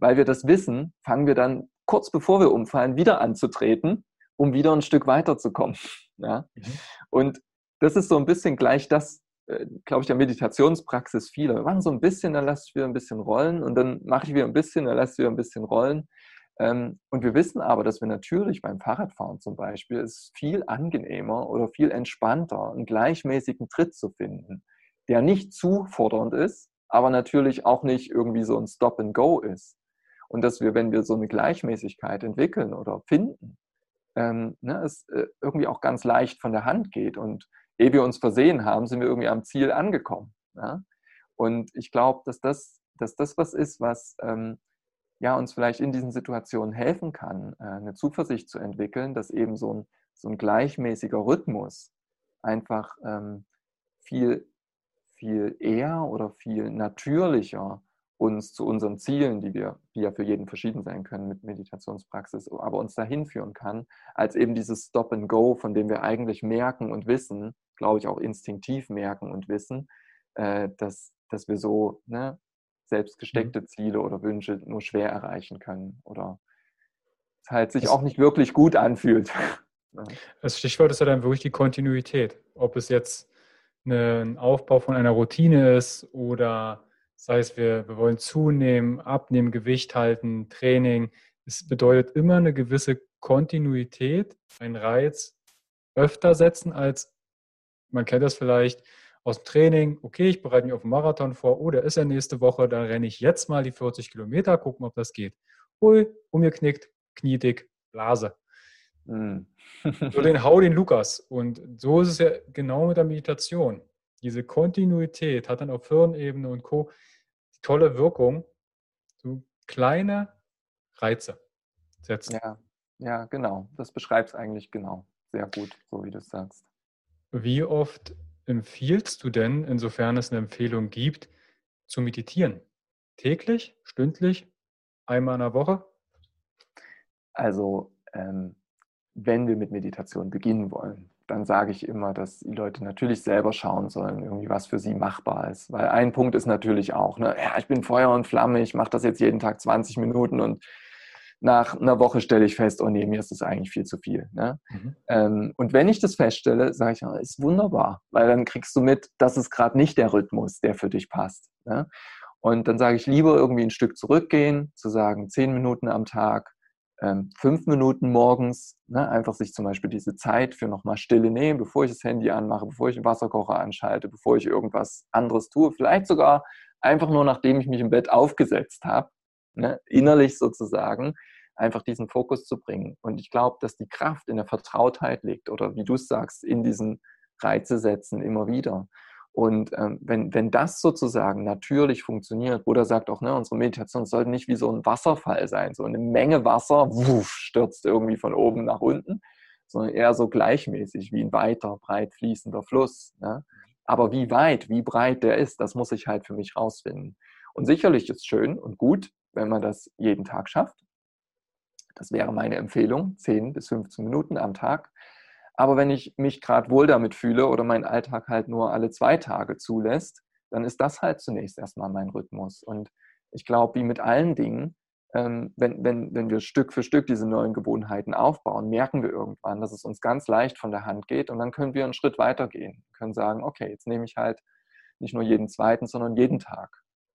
weil wir das wissen, fangen wir dann kurz bevor wir umfallen wieder anzutreten, um wieder ein Stück weiterzukommen. [laughs] Ja? Mhm. Und das ist so ein bisschen gleich das, äh, glaube ich, der Meditationspraxis vieler. Wir machen so ein bisschen, dann lasse ich wieder ein bisschen rollen und dann mache ich wieder ein bisschen, dann lasse ich wieder ein bisschen rollen. Ähm, und wir wissen aber, dass wir natürlich beim Fahrradfahren zum Beispiel es viel angenehmer oder viel entspannter, einen gleichmäßigen Tritt zu finden, der nicht zu fordernd ist, aber natürlich auch nicht irgendwie so ein Stop and Go ist. Und dass wir, wenn wir so eine Gleichmäßigkeit entwickeln oder finden, ähm, ne, es äh, irgendwie auch ganz leicht von der Hand geht. Und ehe wir uns versehen haben, sind wir irgendwie am Ziel angekommen. Ja? Und ich glaube, dass das, dass das was ist, was ähm, ja, uns vielleicht in diesen Situationen helfen kann, äh, eine Zuversicht zu entwickeln, dass eben so ein, so ein gleichmäßiger Rhythmus einfach ähm, viel, viel eher oder viel natürlicher uns zu unseren Zielen, die wir, die ja für jeden verschieden sein können mit Meditationspraxis, aber uns dahin führen kann, als eben dieses Stop and Go, von dem wir eigentlich merken und wissen, glaube ich auch instinktiv merken und wissen, äh, dass, dass wir so ne, selbst gesteckte mhm. Ziele oder Wünsche nur schwer erreichen können oder es halt sich auch nicht wirklich gut anfühlt. [laughs] Das Stichwort ist ja dann wirklich die Kontinuität. Ob es jetzt ein Aufbau von einer Routine ist oder Sei es, wir, wir wollen zunehmen, abnehmen, Gewicht halten, Training. Es bedeutet immer eine gewisse Kontinuität, einen Reiz öfter setzen als, man kennt das vielleicht aus dem Training, okay, ich bereite mich auf einen Marathon vor, oh, der ist ja nächste Woche, dann renne ich jetzt mal die 40 Kilometer, gucken, ob das geht. Ui, umgeknickt, kniedick, Blase. Mhm. so den Hau den Lukas. Und so ist es ja genau mit der Meditation. Diese Kontinuität hat dann auf Hirnebene und Co. die tolle Wirkung, so kleine Reize setzen. Ja, ja, genau. Das beschreibt es eigentlich genau. Sehr gut, so wie du es sagst. Wie oft empfiehlst du denn, insofern es eine Empfehlung gibt, zu meditieren? Täglich, stündlich, einmal in der Woche? Also, ähm, wenn wir mit Meditation beginnen wollen, dann sage ich immer, dass die Leute natürlich selber schauen sollen, irgendwie was für sie machbar ist. Weil ein Punkt ist natürlich auch, ne, ja, ich bin Feuer und Flamme, ich mache das jetzt jeden Tag 20 Minuten und nach einer Woche stelle ich fest, oh nee, mir ist das eigentlich viel zu viel. Ne? Mhm. Ähm, und wenn ich das feststelle, sage ich, oh, ist wunderbar, weil dann kriegst du mit, das ist gerade nicht der Rhythmus, der für dich passt. Ne? Und dann sage ich lieber irgendwie ein Stück zurückgehen, zu sagen, zehn Minuten am Tag, ähm, fünf Minuten morgens, ne, einfach sich zum Beispiel diese Zeit für nochmal Stille nehmen, bevor ich das Handy anmache, bevor ich den Wasserkocher anschalte, bevor ich irgendwas anderes tue, vielleicht sogar einfach nur nachdem ich mich im Bett aufgesetzt habe, ne, innerlich sozusagen, einfach diesen Fokus zu bringen. Und ich glaube, dass die Kraft in der Vertrautheit liegt oder wie du es sagst, in diesen Reize setzen immer wieder. Und ähm, wenn, wenn das sozusagen natürlich funktioniert, Buddha sagt auch, ne, unsere Meditation sollte nicht wie so ein Wasserfall sein, so eine Menge Wasser wuff, stürzt irgendwie von oben nach unten, sondern eher so gleichmäßig wie ein weiter, breit fließender Fluss. Ne? Aber wie weit, wie breit der ist, das muss ich halt für mich rausfinden. Und sicherlich ist es schön und gut, wenn man das jeden Tag schafft. Das wäre meine Empfehlung, 10 bis 15 Minuten am Tag. Aber wenn ich mich gerade wohl damit fühle oder mein Alltag halt nur alle zwei Tage zulässt, dann ist das halt zunächst erstmal mein Rhythmus. Und ich glaube, wie mit allen Dingen, ähm, wenn, wenn, wenn wir Stück für Stück diese neuen Gewohnheiten aufbauen, merken wir irgendwann, dass es uns ganz leicht von der Hand geht und dann können wir einen Schritt weiter gehen, können sagen, okay, jetzt nehme ich halt nicht nur jeden zweiten, sondern jeden Tag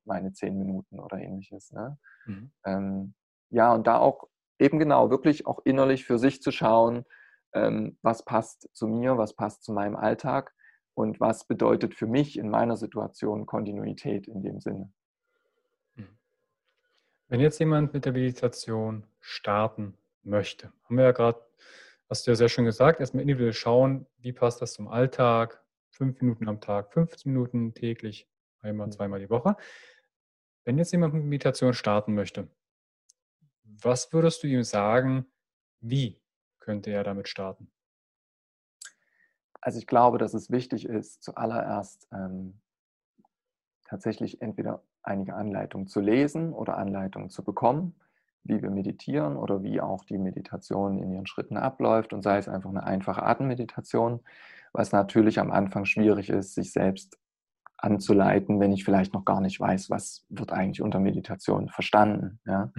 meine zehn Minuten oder ähnliches. Ne? Mhm. Ähm, ja, und da auch eben genau, wirklich auch innerlich für sich zu schauen, ähm, was passt zu mir, was passt zu meinem Alltag und was bedeutet für mich in meiner Situation Kontinuität in dem Sinne. Mhm. Wenn jetzt jemand mit der Meditation starten möchte, haben wir ja gerade, hast du ja sehr schön gesagt, erstmal individuell schauen, wie passt das zum Alltag, fünf Minuten am Tag, 15 Minuten täglich, einmal, mhm. zweimal die Woche. Wenn jetzt jemand mit Meditation starten möchte, was würdest du ihm sagen, wie könnte er damit starten? Also ich glaube, dass es wichtig ist, zuallererst ähm, tatsächlich entweder einige Anleitungen zu lesen oder Anleitungen zu bekommen, wie wir meditieren oder wie auch die Meditation in ihren Schritten abläuft und sei es einfach eine einfache Atemmeditation, was natürlich am Anfang schwierig ist, sich selbst anzuleiten, wenn ich vielleicht noch gar nicht weiß, was wird eigentlich unter Meditation verstanden. Ja?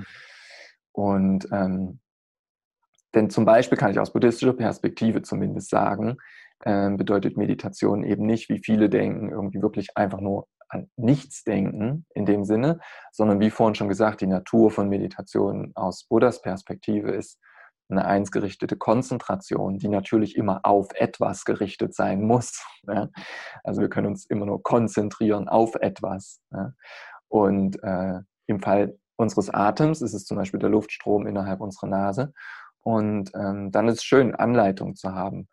Und ähm, denn zum Beispiel kann ich aus buddhistischer Perspektive zumindest sagen, äh, bedeutet Meditation eben nicht, wie viele denken, irgendwie wirklich einfach nur an nichts denken in dem Sinne, sondern wie vorhin schon gesagt, die Natur von Meditation aus Buddhas Perspektive ist eine einsgerichtete Konzentration, die natürlich immer auf etwas gerichtet sein muss. [laughs] Ja? Also wir können uns immer nur konzentrieren auf etwas. Ja? Und äh, im Fall unseres Atems ist es zum Beispiel der Luftstrom innerhalb unserer Nase. Und ähm, dann ist es schön, Anleitung zu haben.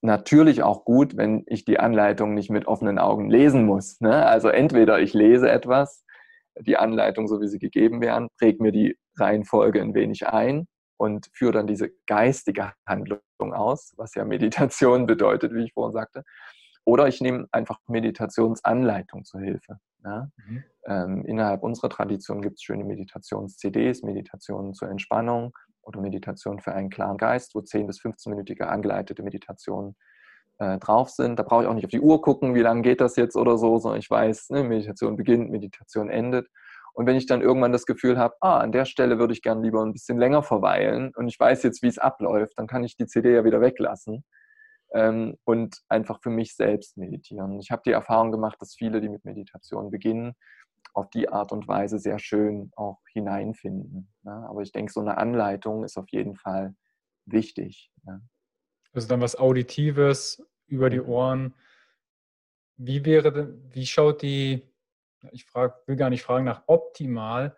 Natürlich auch gut, wenn ich die Anleitung nicht mit offenen Augen lesen muss. Ne? Also entweder ich lese etwas, die Anleitung, so wie sie gegeben werden, prägt mir die Reihenfolge ein wenig ein und führe dann diese geistige Handlung aus, was ja Meditation [laughs] bedeutet, wie ich vorhin sagte. Oder ich nehme einfach Meditationsanleitung zur Hilfe. Ja? Mhm. Ähm, innerhalb unserer Tradition gibt es schöne Meditations-CDs, Meditationen zur Entspannung, oder Meditation für einen klaren Geist, wo 10 bis 15-minütige angeleitete Meditationen äh, drauf sind. Da brauche ich auch nicht auf die Uhr gucken, wie lange geht das jetzt oder so, sondern ich weiß, ne, Meditation beginnt, Meditation endet. Und wenn ich dann irgendwann das Gefühl habe, ah, an der Stelle würde ich gerne lieber ein bisschen länger verweilen und ich weiß jetzt, wie es abläuft, dann kann ich die CD ja wieder weglassen ähm, und einfach für mich selbst meditieren. Ich habe die Erfahrung gemacht, dass viele, die mit Meditation beginnen, auf die Art und Weise sehr schön auch hineinfinden. Ne? Aber ich denke, so eine Anleitung ist auf jeden Fall wichtig. Ja. Also dann was Auditives über die mhm. Ohren. Wie wäre denn, wie schaut die, ich frag, will gar nicht fragen nach optimal,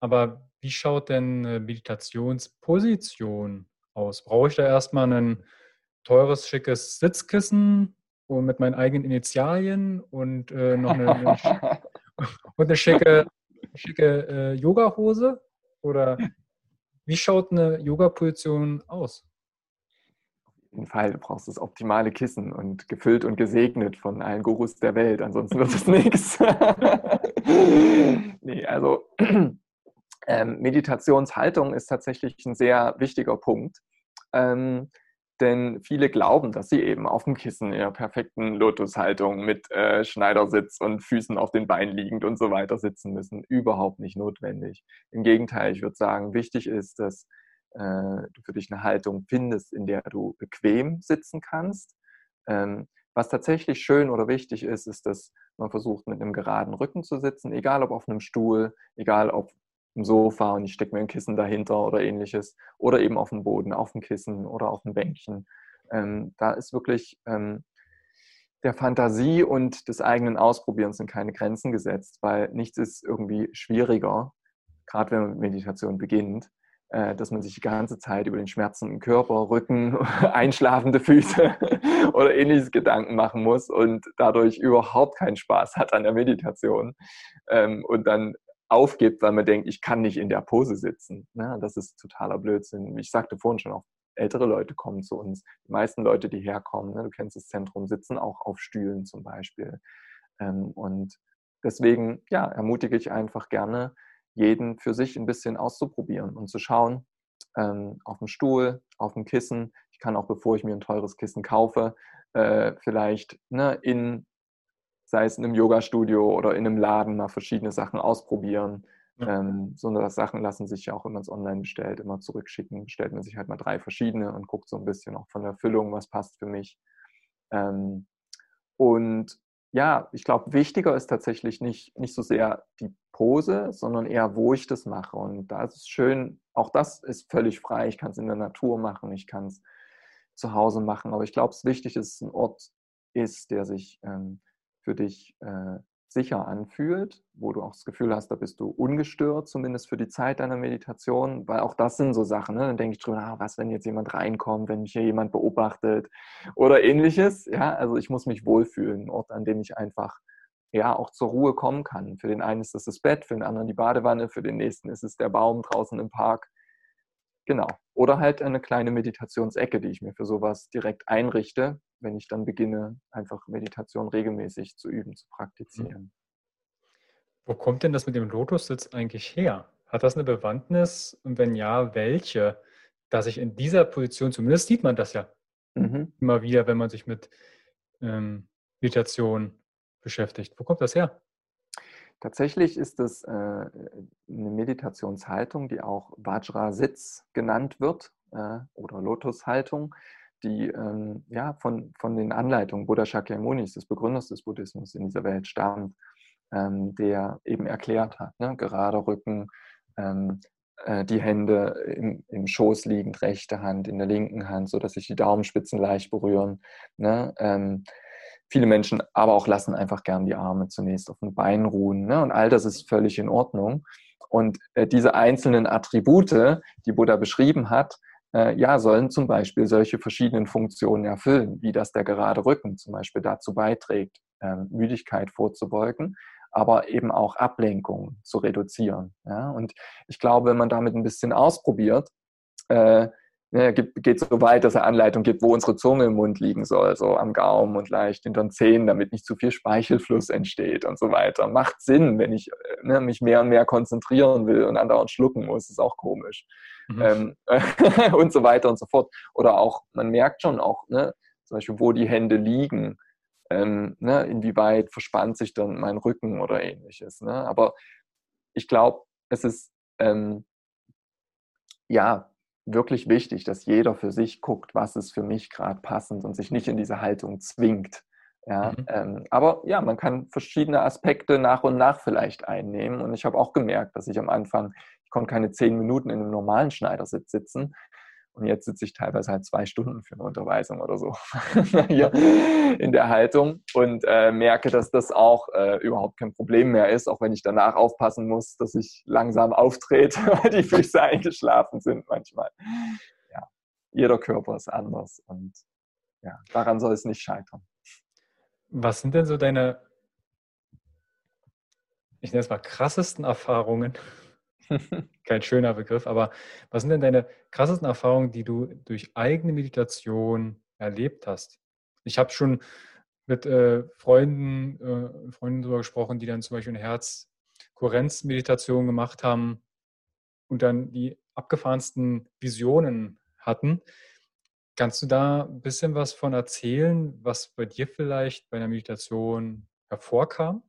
aber wie schaut denn eine Meditationsposition aus? Brauche ich da erstmal ein teures, schickes Sitzkissen und mit meinen eigenen Initialien und äh, noch eine, eine, [laughs] und eine schicke, schicke äh, Yoga-Hose? Oder wie schaut eine Yoga-Position aus? Auf jeden Fall, du brauchst das optimale Kissen und gefüllt und gesegnet von allen Gurus der Welt, ansonsten wird es [laughs] nichts. [laughs] Nee, also [clears throat] ähm, Meditationshaltung ist tatsächlich ein sehr wichtiger Punkt. Ähm, denn viele glauben, dass sie eben auf dem Kissen in der perfekten Lotushaltung mit äh, Schneidersitz und Füßen auf den Beinen liegend und so weiter sitzen müssen. Überhaupt nicht notwendig. Im Gegenteil, ich würde sagen, wichtig ist, dass äh, du für dich eine Haltung findest, in der du bequem sitzen kannst. Ähm, was tatsächlich schön oder wichtig ist, ist, dass man versucht, mit einem geraden Rücken zu sitzen, egal ob auf einem Stuhl, egal ob im Sofa und ich stecke mir ein Kissen dahinter oder ähnliches. Oder eben auf dem Boden, auf dem Kissen oder auf dem Bänkchen. Ähm, da ist wirklich ähm, der Fantasie und des eigenen Ausprobierens sind keine Grenzen gesetzt, weil nichts ist irgendwie schwieriger, gerade wenn man mit Meditation beginnt, äh, dass man sich die ganze Zeit über den schmerzenden Körper, Rücken, [laughs] einschlafende Füße [laughs] oder ähnliches Gedanken machen muss und dadurch überhaupt keinen Spaß hat an der Meditation ähm, und dann aufgibt, weil man denkt, ich kann nicht in der Pose sitzen. Ne? Das ist totaler Blödsinn. Ich sagte vorhin schon, auch ältere Leute kommen zu uns. Die meisten Leute, die herkommen, ne? du kennst das Zentrum, sitzen auch auf Stühlen zum Beispiel. Ähm, und deswegen, ja, ermutige ich einfach gerne, jeden für sich ein bisschen auszuprobieren und zu schauen, ähm, auf dem Stuhl, auf dem Kissen. Ich kann auch, bevor ich mir ein teures Kissen kaufe, äh, vielleicht ne, in sei es in einem Yoga-Studio oder in einem Laden mal verschiedene Sachen ausprobieren. Ja. Ähm, so eine Sachen lassen sich ja auch, wenn man es online bestellt, immer zurückschicken. Bestellt man sich halt mal drei verschiedene und guckt so ein bisschen auch von der Füllung, was passt für mich. Ähm, und ja, ich glaube, wichtiger ist tatsächlich nicht, nicht so sehr die Pose, sondern eher, wo ich das mache. Und da ist es schön, auch das ist völlig frei. Ich kann es in der Natur machen, ich kann es zu Hause machen. Aber ich glaube, es wichtig ist, dass es ein Ort ist, der sich ähm, für dich äh, sicher anfühlt, wo du auch das Gefühl hast, da bist du ungestört, zumindest für die Zeit deiner Meditation, weil auch das sind so Sachen, ne? dann denke ich drüber, ah, was, wenn jetzt jemand reinkommt, wenn mich hier jemand beobachtet oder ähnliches. Ja, also ich muss mich wohlfühlen, ein Ort, an dem ich einfach ja auch zur Ruhe kommen kann. Für den einen ist es das Bett, für den anderen die Badewanne, für den nächsten ist es der Baum draußen im Park. Genau. Oder halt eine kleine Meditationsecke, die ich mir für sowas direkt einrichte, wenn ich dann beginne, einfach Meditation regelmäßig zu üben, zu praktizieren. Wo kommt denn das mit dem Lotussitz eigentlich her? Hat das eine Bewandtnis und wenn ja, welche? Dass ich in dieser Position, zumindest sieht man das ja mhm. immer wieder, wenn man sich mit ähm, Meditation beschäftigt. Wo kommt das her? Tatsächlich ist es äh, eine Meditationshaltung, die auch Vajra-Sitz genannt wird äh, oder Lotushaltung, die ähm, ja, von, von den Anleitungen Buddha Shakyamunis, des Begründers des Buddhismus in dieser Welt stammt, ähm, der eben erklärt hat, ne, gerade Rücken, ähm, äh, die Hände im, im Schoß liegend, rechte Hand in der linken Hand, sodass sich die Daumenspitzen leicht berühren. Ne, ähm, viele Menschen aber auch lassen einfach gern die Arme zunächst auf den Beinen ruhen. Ne? Und all das ist völlig in Ordnung. Und äh, diese einzelnen Attribute, die Buddha beschrieben hat, äh, ja, sollen zum Beispiel solche verschiedenen Funktionen erfüllen, wie das der gerade Rücken zum Beispiel dazu beiträgt, äh, Müdigkeit vorzubeugen, aber eben auch Ablenkungen zu reduzieren. Ja? Und ich glaube, wenn man damit ein bisschen ausprobiert, äh, Ne, geht so weit, dass er Anleitung gibt, wo unsere Zunge im Mund liegen soll, so am Gaumen und leicht hinter den Zähnen, damit nicht zu viel Speichelfluss entsteht und so weiter. Macht Sinn, wenn ich ne, mich mehr und mehr konzentrieren will und andauernd schlucken muss, ist auch komisch. Mhm. Ähm, [laughs] und so weiter und so fort. Oder auch, man merkt schon auch, ne, zum Beispiel, wo die Hände liegen, ähm, ne, inwieweit verspannt sich dann mein Rücken oder ähnliches. Ne? Aber ich glaube, es ist ähm, ja wirklich wichtig, dass jeder für sich guckt, was ist für mich gerade passend und sich nicht in diese Haltung zwingt. Ja, mhm. ähm, aber ja, man kann verschiedene Aspekte nach und nach vielleicht einnehmen. Und ich habe auch gemerkt, dass ich am Anfang, ich konnte keine zehn Minuten in einem normalen Schneidersitz sitzen. Und jetzt sitze ich teilweise halt zwei Stunden für eine Unterweisung oder so [laughs] hier in der Haltung und äh, merke, dass das auch äh, überhaupt kein Problem mehr ist, auch wenn ich danach aufpassen muss, dass ich langsam auftrete, [laughs] weil die Füße eingeschlafen sind manchmal. Ja, jeder Körper ist anders und ja, daran soll es nicht scheitern. Was sind denn so deine, ich nenne es mal, krassesten Erfahrungen [laughs] kein schöner Begriff, aber was sind denn deine krassesten Erfahrungen, die du durch eigene Meditation erlebt hast? Ich habe schon mit äh, Freunden, äh, Freunden darüber gesprochen, die dann zum Beispiel eine Herzkohärenzmeditation gemacht haben und dann die abgefahrensten Visionen hatten. Kannst du da ein bisschen was von erzählen, was bei dir vielleicht bei einer Meditation hervorkam?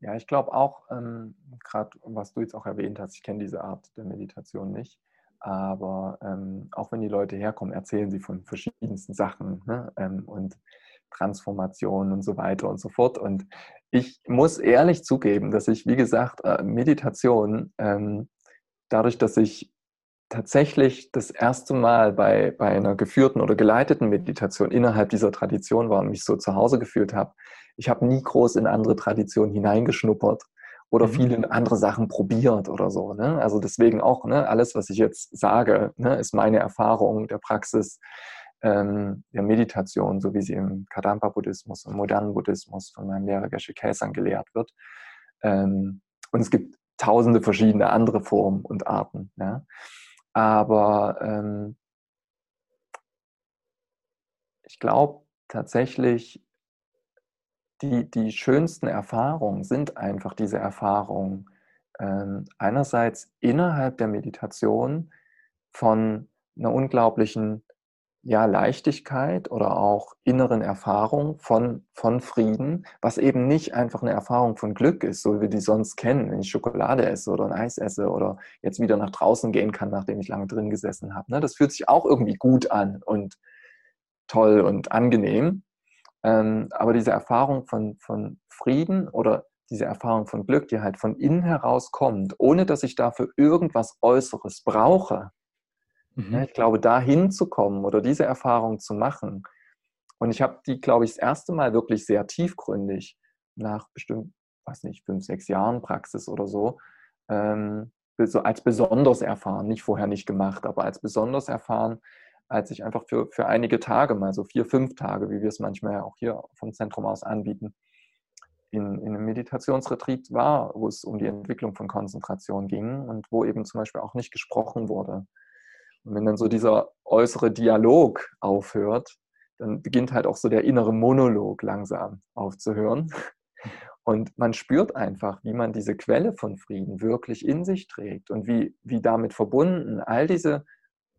Ja, ich glaube auch, ähm, gerade was du jetzt auch erwähnt hast, ich kenne diese Art der Meditation nicht, aber ähm, auch wenn die Leute herkommen, erzählen sie von verschiedensten Sachen ne? ähm, und Transformationen und so weiter und so fort. Und ich muss ehrlich zugeben, dass ich, wie gesagt, äh, Meditation, ähm, dadurch, dass ich tatsächlich das erste Mal bei, bei einer geführten oder geleiteten Meditation innerhalb dieser Tradition war und mich so zu Hause gefühlt habe, ich habe nie groß in andere Traditionen hineingeschnuppert oder mhm. viel in andere Sachen probiert oder so. Ne? Also deswegen auch, ne, alles, was ich jetzt sage, ne, ist meine Erfahrung der Praxis ähm, der Meditation, so wie sie im Kadampa-Buddhismus, im modernen Buddhismus von meinem Lehrer Geshe Kaisan gelehrt wird. Ähm, und es gibt tausende verschiedene andere Formen und Arten. Ja? Aber ähm, ich glaube tatsächlich, die, die schönsten Erfahrungen sind einfach diese Erfahrungen. Ähm, einerseits innerhalb der Meditation von einer unglaublichen ja, Leichtigkeit oder auch inneren Erfahrung von, von Frieden, was eben nicht einfach eine Erfahrung von Glück ist, so wie wir die sonst kennen, wenn ich Schokolade esse oder ein Eis esse oder jetzt wieder nach draußen gehen kann, nachdem ich lange drin gesessen habe. Ne? Das fühlt sich auch irgendwie gut an und toll und angenehm. Ähm, aber diese Erfahrung von, von Frieden oder diese Erfahrung von Glück, die halt von innen heraus kommt, ohne dass ich dafür irgendwas Äußeres brauche, Mhm. Ja, ich glaube, da hinzukommen oder diese Erfahrung zu machen. Und ich habe die, glaube ich, das erste Mal wirklich sehr tiefgründig nach bestimmt, weiß nicht, fünf, sechs Jahren Praxis oder so, ähm, so als besonders erfahren, nicht vorher nicht gemacht, aber als besonders erfahren, als ich einfach für, für einige Tage, mal so vier, fünf Tage, wie wir es manchmal auch hier vom Zentrum aus anbieten, in, in einem Meditationsretreat war, wo es um die Entwicklung von Konzentration ging und wo eben zum Beispiel auch nicht gesprochen wurde. Und wenn dann so dieser äußere Dialog aufhört, dann beginnt halt auch so der innere Monolog langsam aufzuhören. [laughs] Und man spürt einfach, wie man diese Quelle von Frieden wirklich in sich trägt und wie, wie damit verbunden all diese,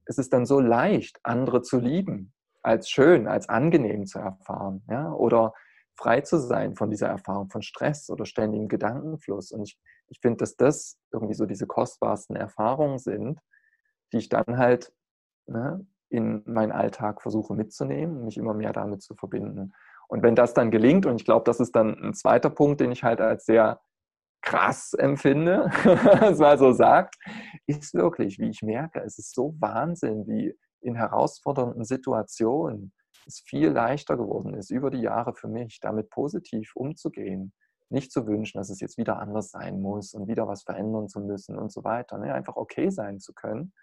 es ist dann so leicht, andere zu lieben, als schön, als angenehm zu erfahren, ja, oder frei zu sein von dieser Erfahrung von Stress oder ständigem Gedankenfluss. Und ich, ich finde, dass das irgendwie so diese kostbarsten Erfahrungen sind, die ich dann halt ne, in meinen Alltag versuche mitzunehmen mich immer mehr damit zu verbinden. Und wenn das dann gelingt, und ich glaube, das ist dann ein zweiter Punkt, den ich halt als sehr krass empfinde, [laughs] was man so sagt, ist wirklich, wie ich merke, es ist so Wahnsinn, wie in herausfordernden Situationen es viel leichter geworden ist, über die Jahre für mich, damit positiv umzugehen. Nicht zu wünschen, dass es jetzt wieder anders sein muss und wieder was verändern zu müssen und so weiter. Ne? Einfach okay sein zu können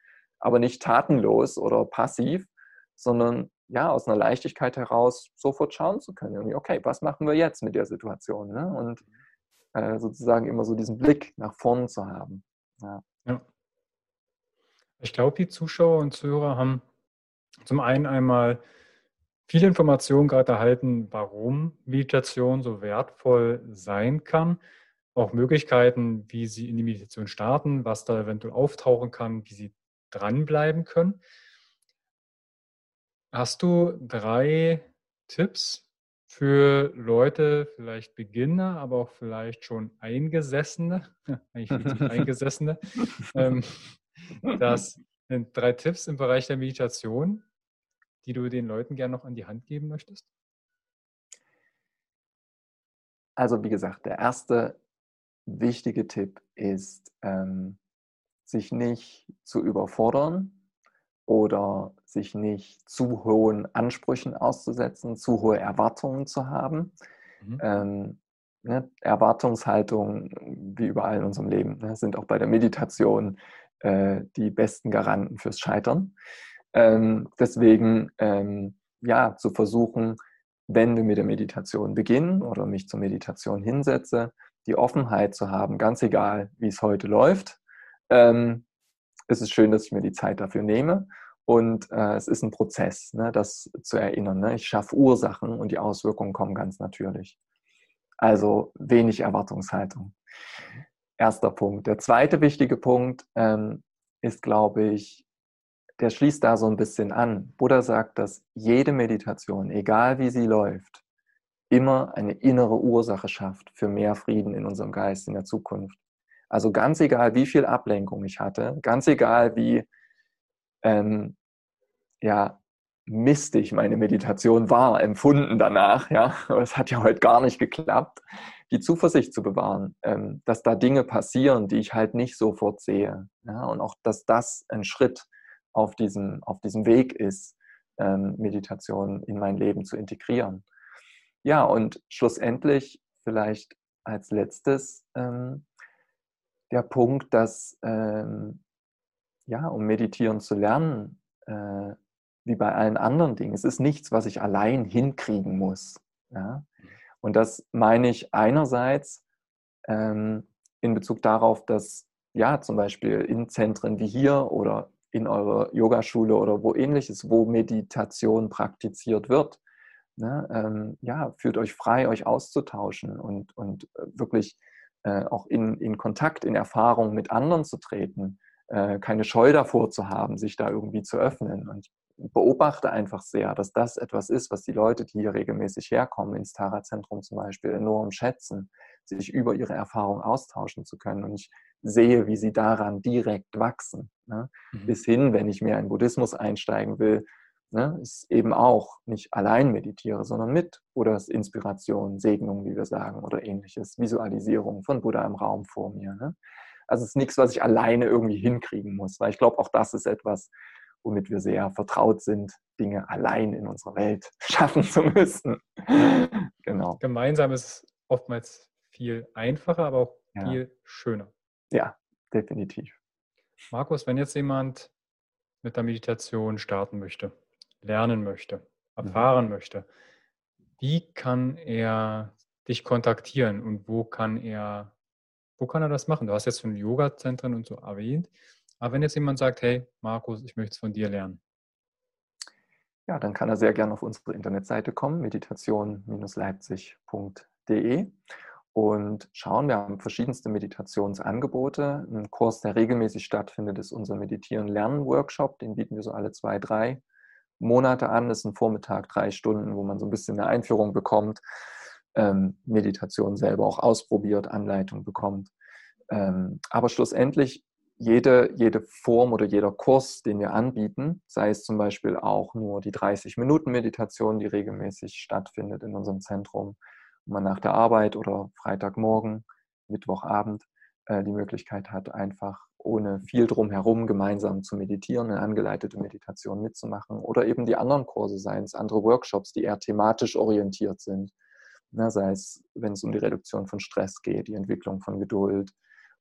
aber nicht tatenlos oder passiv, sondern ja, aus einer Leichtigkeit heraus sofort schauen zu können. Okay, was machen wir jetzt mit der Situation? Ne? Und äh, sozusagen immer so diesen Blick nach vorn zu haben. Ja. ja. Ich glaube, die Zuschauer und Zuhörer haben zum einen einmal viele Informationen gerade erhalten, warum Meditation so wertvoll sein kann. Auch Möglichkeiten, wie sie in die Meditation starten, was da eventuell auftauchen kann, wie sie dranbleiben können. Hast du drei Tipps für Leute, vielleicht Beginner, aber auch vielleicht schon Eingesessene, [laughs] eigentlich Eingesessene, [laughs] ähm, das sind drei Tipps im Bereich der Meditation, die du den Leuten gerne noch an die Hand geben möchtest? Also wie gesagt, der erste wichtige Tipp ist, ähm, sich nicht zu überfordern oder sich nicht zu hohen Ansprüchen auszusetzen, zu hohe Erwartungen zu haben. Mhm. Ähm, ne, Erwartungshaltung, wie überall in unserem Leben, ne, sind auch bei der Meditation äh, die besten Garanten fürs Scheitern. Ähm, deswegen, ähm, ja, zu versuchen, wenn wir mit der Meditation beginnen oder mich zur Meditation hinsetze, die Offenheit zu haben, ganz egal, wie es heute läuft. Ähm, es ist schön, dass ich mir die Zeit dafür nehme und äh, es ist ein Prozess, ne, das zu erinnern. Ne? Ich schaffe Ursachen und die Auswirkungen kommen ganz natürlich. Also wenig Erwartungshaltung. Erster Punkt. Der zweite wichtige Punkt ähm, ist, glaube ich, der schließt da so ein bisschen an. Buddha sagt, dass jede Meditation, egal wie sie läuft, immer eine innere Ursache schafft für mehr Frieden in unserem Geist in der Zukunft. Also ganz egal, wie viel Ablenkung ich hatte, ganz egal, wie ähm, ja, mistig meine Meditation war, empfunden danach, ja, [laughs] aber es hat ja heute gar nicht geklappt, die Zuversicht zu bewahren, ähm, dass da Dinge passieren, die ich halt nicht sofort sehe, ja, und auch, dass das ein Schritt auf diesem, auf diesem Weg ist, ähm, Meditation in mein Leben zu integrieren. Ja, und schlussendlich vielleicht als letztes ähm, der Punkt, dass ähm, ja, um meditieren zu lernen, äh, wie bei allen anderen Dingen, es ist nichts, was ich allein hinkriegen muss. Ja? Und das meine ich einerseits ähm, in Bezug darauf, dass ja zum Beispiel in Zentren wie hier oder in eurer Yogaschule oder wo ähnliches, wo Meditation praktiziert wird, ne, ähm, ja, fühlt euch frei, euch auszutauschen und, und äh, wirklich äh, auch in, in Kontakt, in Erfahrung mit anderen zu treten, äh, keine Scheu davor zu haben, sich da irgendwie zu öffnen. Und ich beobachte einfach sehr, dass das etwas ist, was die Leute, die hier regelmäßig herkommen, ins Tara-Zentrum zum Beispiel, enorm schätzen, sich über ihre Erfahrung austauschen zu können. Und ich sehe, wie sie daran direkt wachsen. Ne? Mhm. Bis hin, wenn ich mehr in Buddhismus einsteigen will, ne, ist eben auch nicht allein meditiere, sondern mit Buddhas Inspiration, Segnung, wie wir sagen, oder ähnliches, Visualisierung von Buddha im Raum vor mir. Ne? Also es ist nichts, was ich alleine irgendwie hinkriegen muss, weil ich glaube, auch das ist etwas, womit wir sehr vertraut sind, Dinge allein in unserer Welt [laughs] schaffen zu müssen. [laughs] genau. Gemeinsam ist oftmals viel einfacher, aber auch ja. viel schöner. Ja, definitiv. Markus, wenn jetzt jemand mit der Meditation starten möchte, lernen möchte, mhm. erfahren mhm. möchte, wie kann er dich kontaktieren und wo kann er, wo kann er das machen? Du hast jetzt schon Yoga-Zentren und so erwähnt, aber wenn jetzt jemand sagt, hey Markus, ich möchte es von dir lernen. Ja, dann kann er sehr gerne auf unsere Internetseite kommen, meditation-leipzig.de und schauen. Wir haben verschiedenste Meditationsangebote. Ein Kurs, der regelmäßig stattfindet, ist unser Meditieren-Lernen-Workshop. Den bieten wir so alle zwei, drei Monate an. Ist ein Vormittag, drei Stunden, wo man so ein bisschen eine Einführung bekommt, ähm, Meditation selber auch ausprobiert, Anleitung bekommt. Ähm, aber schlussendlich jede, jede Form oder jeder Kurs, den wir anbieten, sei es zum Beispiel auch nur die 30-Minuten-Meditation, die regelmäßig stattfindet in unserem Zentrum, man nach der Arbeit oder Freitagmorgen, Mittwochabend die Möglichkeit hat, einfach ohne viel drumherum gemeinsam zu meditieren, eine angeleitete Meditation mitzumachen oder eben die anderen Kurse, seien es andere Workshops, die eher thematisch orientiert sind, Na, sei es, wenn es um die Reduktion von Stress geht, die Entwicklung von Geduld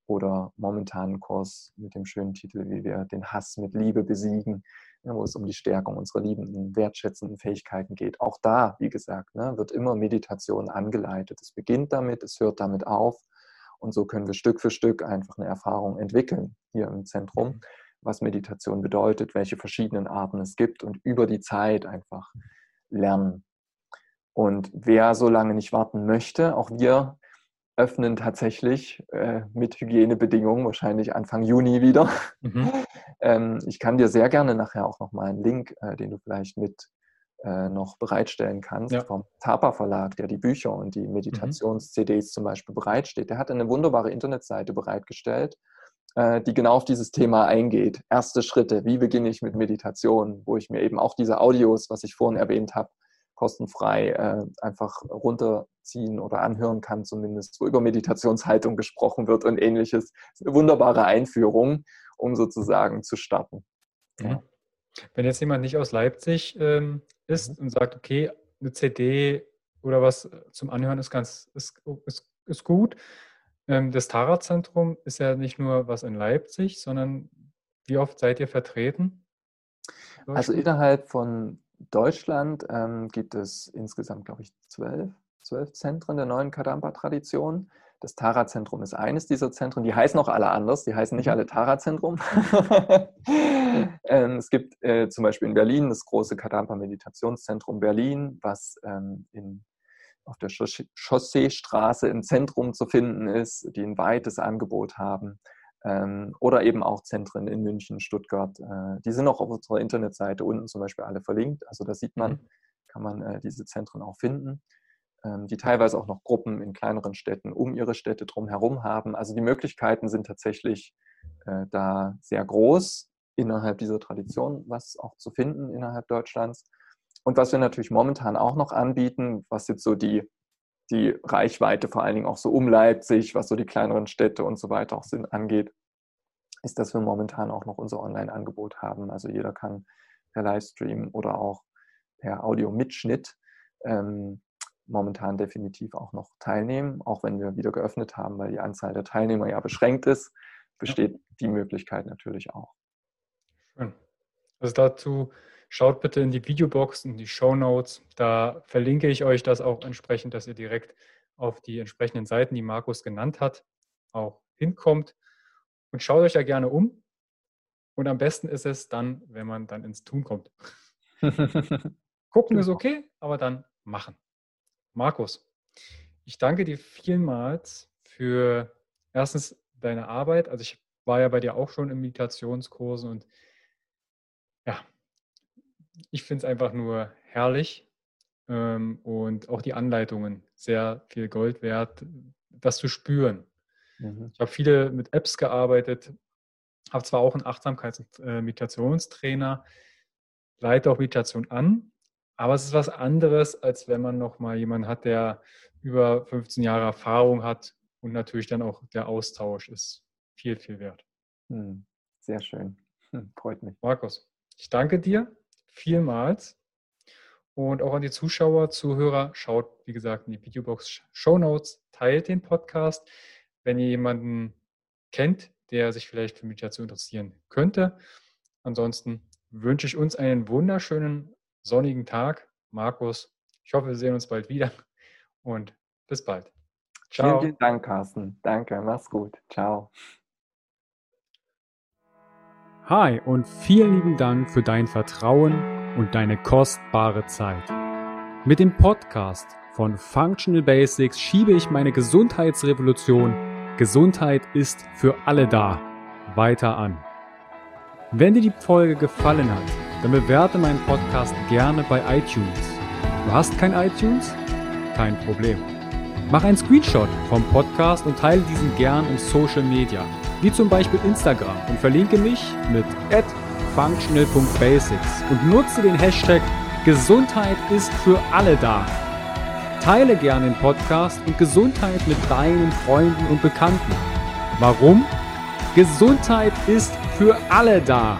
oder momentanen Kurs mit dem schönen Titel, wie wir den Hass mit Liebe besiegen, ja, wo es um die Stärkung unserer liebenden, wertschätzenden Fähigkeiten geht. Auch da, wie gesagt, ne, wird immer Meditation angeleitet. Es beginnt damit, es hört damit auf und so können wir Stück für Stück einfach eine Erfahrung entwickeln hier im Zentrum, mhm. was Meditation bedeutet, welche verschiedenen Arten es gibt und über die Zeit einfach lernen. Und wer so lange nicht warten möchte, auch wir öffnen tatsächlich äh, mit Hygienebedingungen, wahrscheinlich Anfang Juni wieder. Mhm. [laughs] ähm, ich kann dir sehr gerne nachher auch nochmal einen Link, äh, den du vielleicht mit äh, noch bereitstellen kannst, ja. vom Tapa Verlag, der die Bücher und die mhm. Meditations-CDs zum Beispiel bereitsteht. Der hat eine wunderbare Internetseite bereitgestellt, äh, die genau auf dieses Thema eingeht. Erste Schritte, wie beginne ich mit Meditation, wo ich mir eben auch diese Audios, was ich vorhin erwähnt habe, kostenfrei äh, einfach runterziehen oder anhören kann, zumindest, wo über Meditationshaltung gesprochen wird und ähnliches. Das ist eine wunderbare Einführung. um sozusagen zu starten. Ja. Wenn jetzt jemand nicht aus Leipzig ähm, ist mhm. und sagt, okay, eine CD oder was zum Anhören ist ganz ist, ist, ist gut. Ähm, das Tara-Zentrum ist ja nicht nur was in Leipzig, sondern wie oft seid ihr vertreten? Also innerhalb von Deutschland ähm, gibt es insgesamt, glaube ich, zwölf, zwölf Zentren der neuen Kadampa-Tradition. Das Tara-Zentrum ist eines dieser Zentren. Die heißen auch alle anders. Die heißen nicht mhm. alle Tara-Zentrum. [laughs] ähm, es gibt äh, zum Beispiel in Berlin das große Kadampa-Meditationszentrum Berlin, was ähm, in, auf der Chausseestraße im Zentrum zu finden ist, die ein weites Angebot haben. Ähm, oder eben auch Zentren in München, Stuttgart. Äh, die sind auch auf unserer Internetseite unten zum Beispiel alle verlinkt. Also da sieht man, mhm. kann man äh, diese Zentren auch finden die teilweise auch noch Gruppen in kleineren Städten um ihre Städte drumherum haben. Also die Möglichkeiten sind tatsächlich äh, da sehr groß innerhalb dieser Tradition, was auch zu finden innerhalb Deutschlands. Und was wir natürlich momentan auch noch anbieten, was jetzt so die, die Reichweite vor allen Dingen auch so um Leipzig, was so die kleineren Städte und so weiter auch sind, angeht, ist, dass wir momentan auch noch unser Online-Angebot haben. Also jeder kann per Livestream oder auch per Audio-Mitschnitt ähm, momentan definitiv auch noch teilnehmen, auch wenn wir wieder geöffnet haben, weil die Anzahl der Teilnehmer ja beschränkt ist, besteht ja. die Möglichkeit natürlich auch. Schön. Also dazu schaut bitte in die Videobox, in die Show Notes. Da verlinke ich euch das auch entsprechend, dass ihr direkt auf die entsprechenden Seiten, die Markus genannt hat, auch hinkommt. Und schaut euch da gerne um. Und am besten ist es dann, wenn man dann ins Tun kommt. [laughs] Gucken ist genau. okay, aber dann machen. Markus, ich danke dir vielmals für erstens deine Arbeit. Also ich war ja bei dir auch schon in Meditationskursen und ja, ich finde es einfach nur herrlich ähm, und auch die Anleitungen sehr viel Gold wert, das zu spüren. Mhm. Ich habe viele mit Apps gearbeitet, habe zwar auch einen Achtsamkeits- und äh, Meditationstrainer, leite auch Meditation an, aber es ist was anderes, als wenn man noch mal jemanden hat, der über 15 Jahre Erfahrung hat und natürlich dann auch der Austausch ist viel, viel wert. Hm, sehr schön. Hm, freut mich. Markus, ich danke dir vielmals. Und auch an die Zuschauer, Zuhörer, schaut, wie gesagt, in die Videobox Show Notes, teilt den Podcast. Wenn ihr jemanden kennt, der sich vielleicht für Meditation interessieren könnte. Ansonsten wünsche ich uns einen wunderschönen sonnigen Tag. Markus, ich hoffe, wir sehen uns bald wieder [laughs] und bis bald. Ciao. Vielen, vielen Dank, Carsten. Danke, mach's gut. Ciao. Hi und vielen lieben Dank für dein Vertrauen und deine kostbare Zeit. Mit dem Podcast von Functional Basics schiebe ich meine Gesundheitsrevolution Gesundheit ist für alle da weiter an. Wenn dir die Folge gefallen hat, dann bewerte meinen Podcast gerne bei iTunes. Du hast kein iTunes? Kein Problem. Mach einen Screenshot vom Podcast und teile diesen gern in Social Media, wie zum Beispiel Instagram und verlinke mich mit functional.basics und nutze den Hashtag Gesundheit ist für alle da. Teile gerne den Podcast und Gesundheit mit deinen Freunden und Bekannten. Warum? Gesundheit ist für alle da.